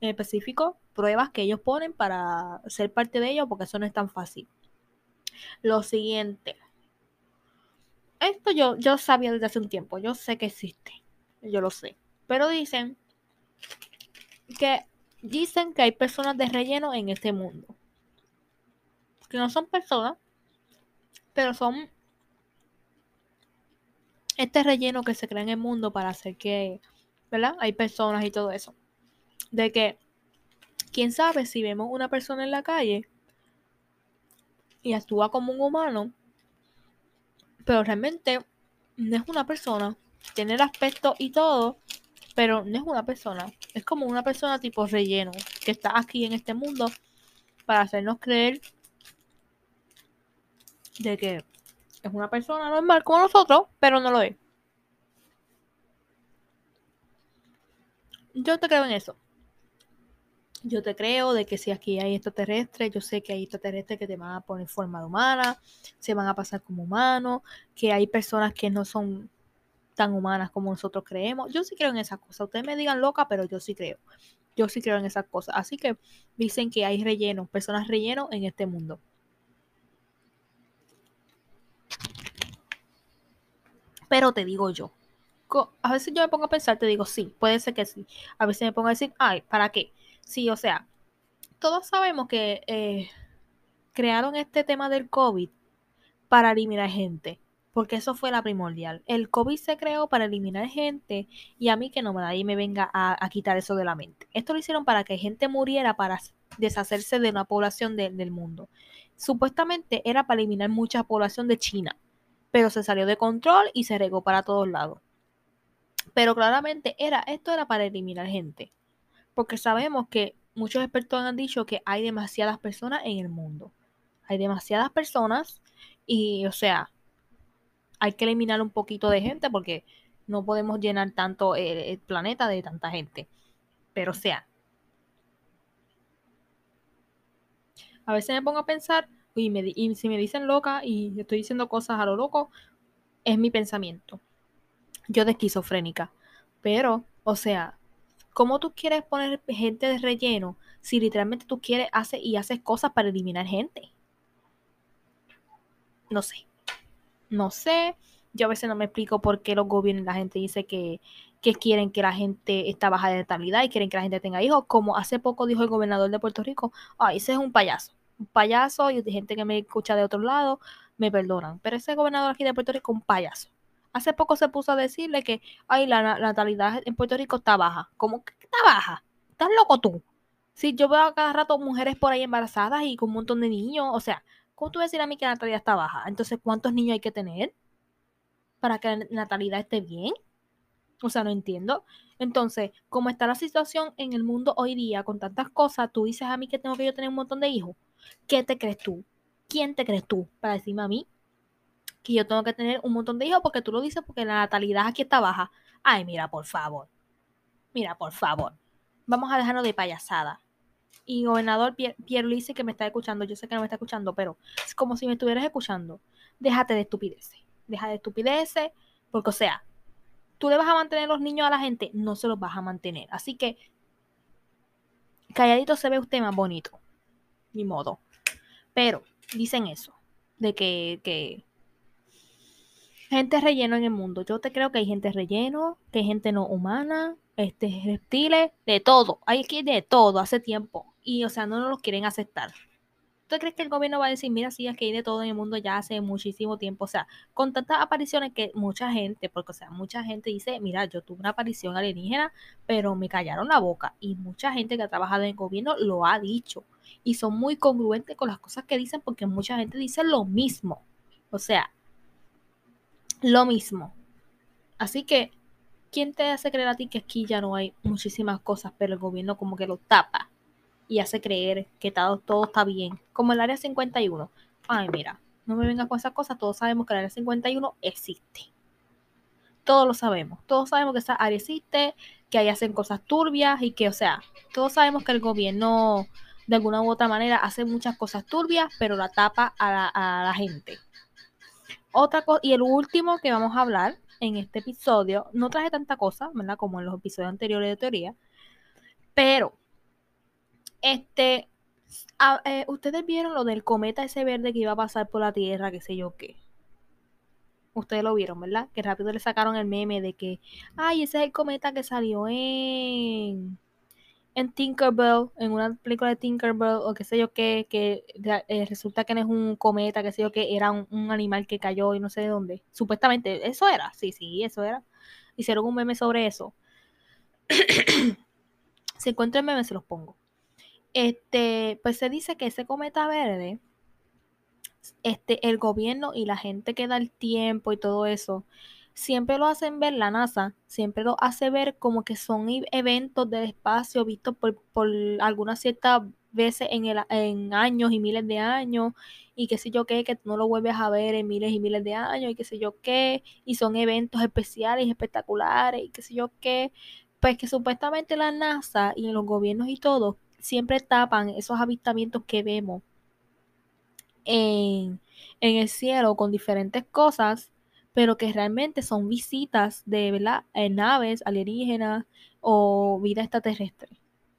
específicos, pruebas que ellos ponen para ser parte de ellos, porque eso no es tan fácil lo siguiente. Esto yo, yo sabía desde hace un tiempo, yo sé que existe, yo lo sé. Pero dicen que dicen que hay personas de relleno en este mundo. Que no son personas, pero son este relleno que se crea en el mundo para hacer que, ¿verdad? Hay personas y todo eso. De que, quién sabe si vemos una persona en la calle y actúa como un humano, pero realmente no es una persona. Tiene el aspecto y todo, pero no es una persona. Es como una persona tipo relleno, que está aquí en este mundo para hacernos creer de que es una persona normal como nosotros, pero no lo es. Yo te creo en eso yo te creo de que si aquí hay extraterrestres, yo sé que hay extraterrestres que te van a poner forma de humana, se van a pasar como humanos, que hay personas que no son tan humanas como nosotros creemos. Yo sí creo en esas cosas. Ustedes me digan loca, pero yo sí creo. Yo sí creo en esas cosas. Así que dicen que hay relleno, personas relleno en este mundo. Pero te digo yo, a veces yo me pongo a pensar, te digo sí, puede ser que sí. A veces me pongo a decir, ay, ¿para qué? Sí, o sea, todos sabemos que eh, crearon este tema del COVID para eliminar gente, porque eso fue la primordial. El COVID se creó para eliminar gente y a mí que no nadie me venga a, quitar eso de la mente. Esto lo hicieron para que gente muriera para deshacerse de una población del mundo. Supuestamente era para eliminar mucha población de China, pero se salió de control y se regó para todos lados. Pero claramente era, esto era para eliminar gente porque sabemos que muchos expertos han dicho que hay demasiadas personas en el mundo. Hay demasiadas personas y, o sea, hay que eliminar un poquito de gente porque no podemos llenar tanto el, planeta de tanta gente. Pero, sea, a veces me pongo a pensar y, me, y si me dicen loca y estoy diciendo cosas a lo loco, es mi pensamiento. Yo de esquizofrénica. Pero, o sea, ¿Cómo tú quieres poner gente de relleno si literalmente tú quieres hacer y haces cosas para eliminar gente? No sé. No sé. Yo a veces no me explico por qué los gobiernos la gente dice que, quieren que la gente está baja de natalidad y quieren que la gente tenga hijos. Como hace poco dijo el gobernador de Puerto Rico, ay, ese es un payaso. Un payaso y gente que me escucha de otro lado me perdonan. Pero ese gobernador aquí de Puerto Rico un payaso. Hace poco se puso a decirle que, ay, la, natalidad en Puerto Rico está baja. ¿Cómo que está baja? ¿Estás loco tú? Si yo veo a cada rato mujeres por ahí embarazadas y con un montón de niños, o sea, ¿cómo tú vas a decir a mí que la natalidad está baja? Entonces, ¿cuántos niños hay que tener para que la natalidad esté bien? O sea, no entiendo. Entonces, como está la situación en el mundo hoy día con tantas cosas, tú dices a mí que tengo que yo tener un montón de hijos. ¿Qué te crees tú? ¿Quién te crees tú para decirme a mí que yo tengo que tener un montón de hijos porque tú lo dices porque la natalidad aquí está baja. Ay, mira, por favor. Mira, por favor. Vamos a dejarnos de payasada. Y gobernador Pierre, Pierre que me está escuchando, yo sé que no me está escuchando, pero es como si me estuvieras escuchando. Déjate de estupideces. Deja de estupideces, porque o sea, tú le vas a mantener los niños a la gente, no se los vas a mantener. Así que calladito se ve usted más bonito. Ni modo. Pero dicen eso, de que, que gente relleno en el mundo. Yo te creo que hay gente relleno, que hay gente no humana, este, reptiles, de todo. Hay aquí de todo hace tiempo. Y, o sea, no nos lo quieren aceptar. ¿Tú crees que el gobierno va a decir, mira, sí, es que hay de todo en el mundo ya hace muchísimo tiempo? O sea, con tantas apariciones que mucha gente, porque, o sea, mucha gente dice, mira, yo tuve una aparición alienígena, pero me callaron la boca. Y mucha gente que ha trabajado en el gobierno lo ha dicho. Y son muy congruentes con las cosas que dicen porque mucha gente dice lo mismo. O sea, lo mismo. Así que, ¿quién te hace creer a ti que aquí ya no hay muchísimas cosas, pero el gobierno como que lo tapa y hace creer que todo, todo está bien? Como el área 51. Ay, mira, No me vengas con esas cosas. Todos sabemos que el área 51 existe. Todos lo sabemos. Todos sabemos que esa área existe, que ahí hacen cosas turbias y que, o sea, todos sabemos que el gobierno de alguna u otra manera hace muchas cosas turbias, pero la tapa a la, a la gente. Otra cosa, y el último que vamos a hablar en este episodio, no traje tanta cosa, ¿verdad? Como en los episodios anteriores de teoría, pero, este, eh, ustedes vieron lo del cometa ese verde que iba a pasar por la Tierra, qué sé yo qué. Ustedes lo vieron, ¿verdad? Que rápido le sacaron el meme de que, ay, ese es el cometa que salió en en Tinkerbell, en una película de Tinkerbell o qué sé yo qué, que eh, resulta que no es un cometa, qué sé yo qué, era un, animal que cayó y no sé de dónde. Supuestamente, eso era, sí, sí, eso era. Hicieron un meme sobre eso. si encuentro el meme, se los pongo. Este, pues se dice que ese cometa verde, este, el gobierno y la gente que da el tiempo y todo eso, siempre lo hacen ver la NASA, siempre lo hace ver como que son eventos del espacio vistos por, por algunas ciertas veces en, el, en años y miles de años y qué sé yo qué, que no lo vuelves a ver en miles y miles de años y qué sé yo qué, y son eventos especiales y espectaculares y qué sé yo qué, pues que supuestamente la NASA y los gobiernos y todo siempre tapan esos avistamientos que vemos en, en el cielo con diferentes cosas pero que realmente son visitas de. Eh, naves alienígenas o vida extraterrestre,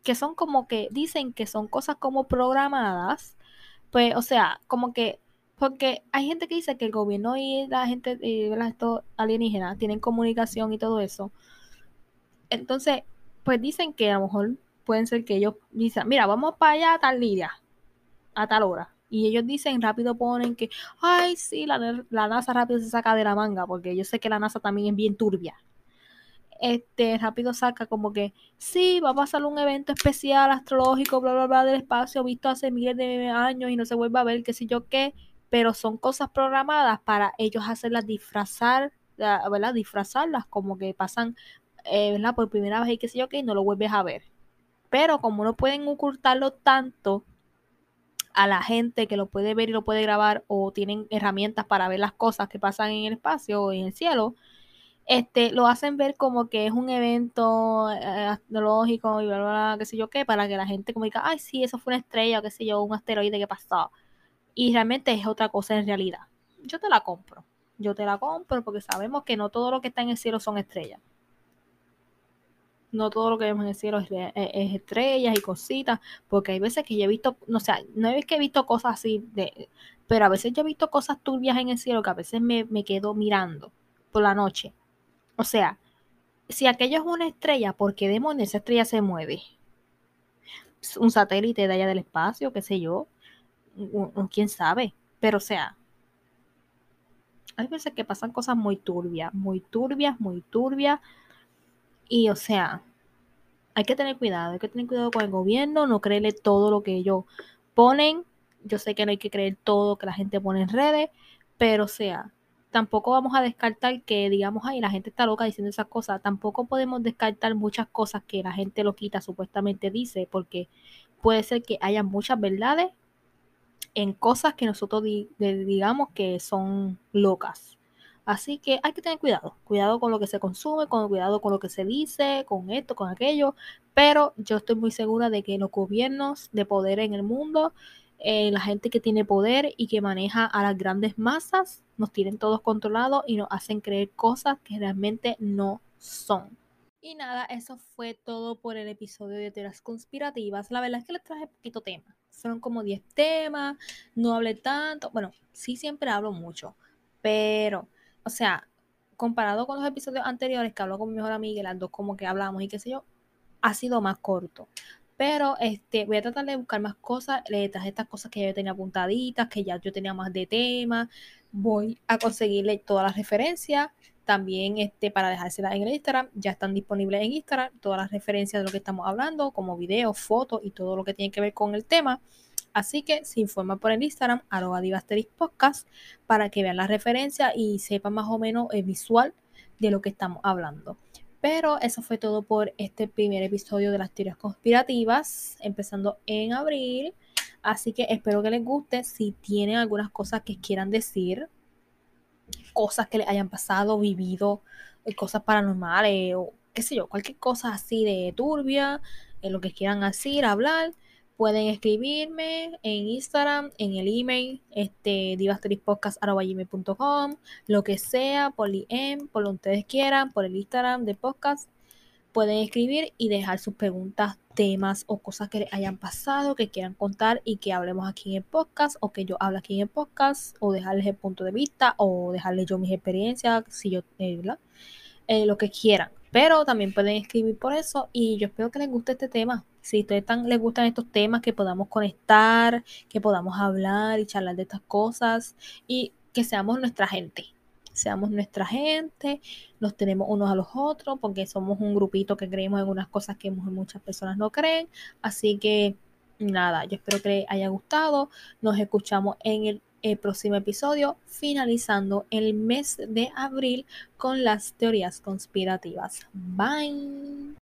que son como que dicen que son cosas como programadas, pues, o sea, como que, porque hay gente que dice que el gobierno y la gente, y, estos alienígenas tienen comunicación y todo eso. Entonces, pues dicen que a lo mejor pueden ser que ellos dicen, mira, vamos para allá a tal día, a tal hora. Y ellos dicen, rápido ponen que, ay, sí, la, NASA rápido se saca de la manga, porque yo sé que la NASA también es bien turbia. Este, rápido saca como que, sí, va a pasar un evento especial astrológico, bla, bla, bla, del espacio, visto hace miles de años y no se vuelve a ver, qué sé yo qué, pero son cosas programadas para ellos hacerlas disfrazar, ¿verdad? Disfrazarlas como que pasan, eh, ¿verdad? Por primera vez y qué sé yo qué, y no lo vuelves a ver. Pero como no pueden ocultarlo tanto, a la gente que lo puede ver y lo puede grabar o tienen herramientas para ver las cosas que pasan en el espacio o en el cielo, este, lo hacen ver como que es un evento eh, astrológico y bla, bla, bla, qué sé yo qué, para que la gente como diga, ay, sí, eso fue una estrella qué sé yo, un asteroide que pasó. Y realmente es otra cosa en realidad. Yo te la compro. Yo te la compro porque sabemos que no todo lo que está en el cielo son estrellas no todo lo que vemos en el cielo es, estrellas y cositas, porque hay veces que yo he visto, no sé, no es que he visto cosas así, de, pero a veces yo he visto cosas turbias en el cielo que a veces me, me quedo mirando por la noche. O sea, si aquello es una estrella, ¿por qué demonios esa estrella se mueve? Un satélite de allá del espacio, qué sé yo, quién sabe, pero o sea, hay veces que pasan cosas muy turbias, muy turbias, muy turbias y o sea, hay que tener cuidado, hay que tener cuidado con el gobierno, no creerle todo lo que ellos ponen. Yo sé que no hay que creer todo que la gente pone en redes, pero o sea, tampoco vamos a descartar que digamos, ay, la gente está loca diciendo esas cosas. Tampoco podemos descartar muchas cosas que la gente lo quita supuestamente dice, porque puede ser que haya muchas verdades en cosas que nosotros digamos que son locas. Así que hay que tener cuidado, cuidado con lo que se consume, con cuidado con lo que se dice, con esto, con aquello, pero yo estoy muy segura de que los gobiernos de poder en el mundo, eh, la gente que tiene poder y que maneja a las grandes masas, nos tienen todos controlados y nos hacen creer cosas que realmente no son. Y nada, eso fue todo por el episodio de teorías conspirativas. La verdad es que les traje poquito tema. Fueron como 10 temas, no hablé tanto. Bueno, sí siempre hablo mucho, pero o sea, comparado con los episodios anteriores que hablo con mi mejor amiga, las dos como que hablamos y qué sé yo, ha sido más corto. Pero este, voy a tratar de buscar más cosas, le traje estas cosas que yo tenía apuntaditas, que ya yo tenía más de tema. Voy a conseguirle todas las referencias. También este, para dejárselas en el Instagram, ya están disponibles en Instagram todas las referencias de lo que estamos hablando, como videos, fotos y todo lo que tiene que ver con el tema. Así que se informa por el Instagram, arroba podcast, para que vean la referencia y sepan más o menos el visual de lo que estamos hablando. Pero eso fue todo por este primer episodio de las teorías conspirativas, empezando en abril. Así que espero que les guste. Si tienen algunas cosas que quieran decir, cosas que les hayan pasado, vivido, eh, cosas paranormales o qué sé yo, cualquier cosa así de turbia, en lo que quieran decir, hablar, pueden escribirme en Instagram, en el email, este, divastrispodcast.com, lo que sea, por DM, por lo que ustedes quieran, por el Instagram de podcast. Pueden escribir y dejar sus preguntas, temas o cosas que les hayan pasado, que quieran contar y que hablemos aquí en el podcast o que yo hable aquí en el podcast o dejarles el punto de vista o dejarles yo mis experiencias, si yo, eh, eh, lo que quieran. Pero también pueden escribir por eso y yo espero que les guste este tema. Si a ustedes les gustan estos temas, que podamos conectar, que podamos hablar y charlar de estas cosas y que seamos nuestra gente. Seamos nuestra gente, nos tenemos unos a los otros, porque somos un grupito que creemos en unas cosas que muchas personas no creen. Así que nada, yo espero que les haya gustado. Nos escuchamos en el el próximo episodio, finalizando el mes de abril con las teorías conspirativas. Bye.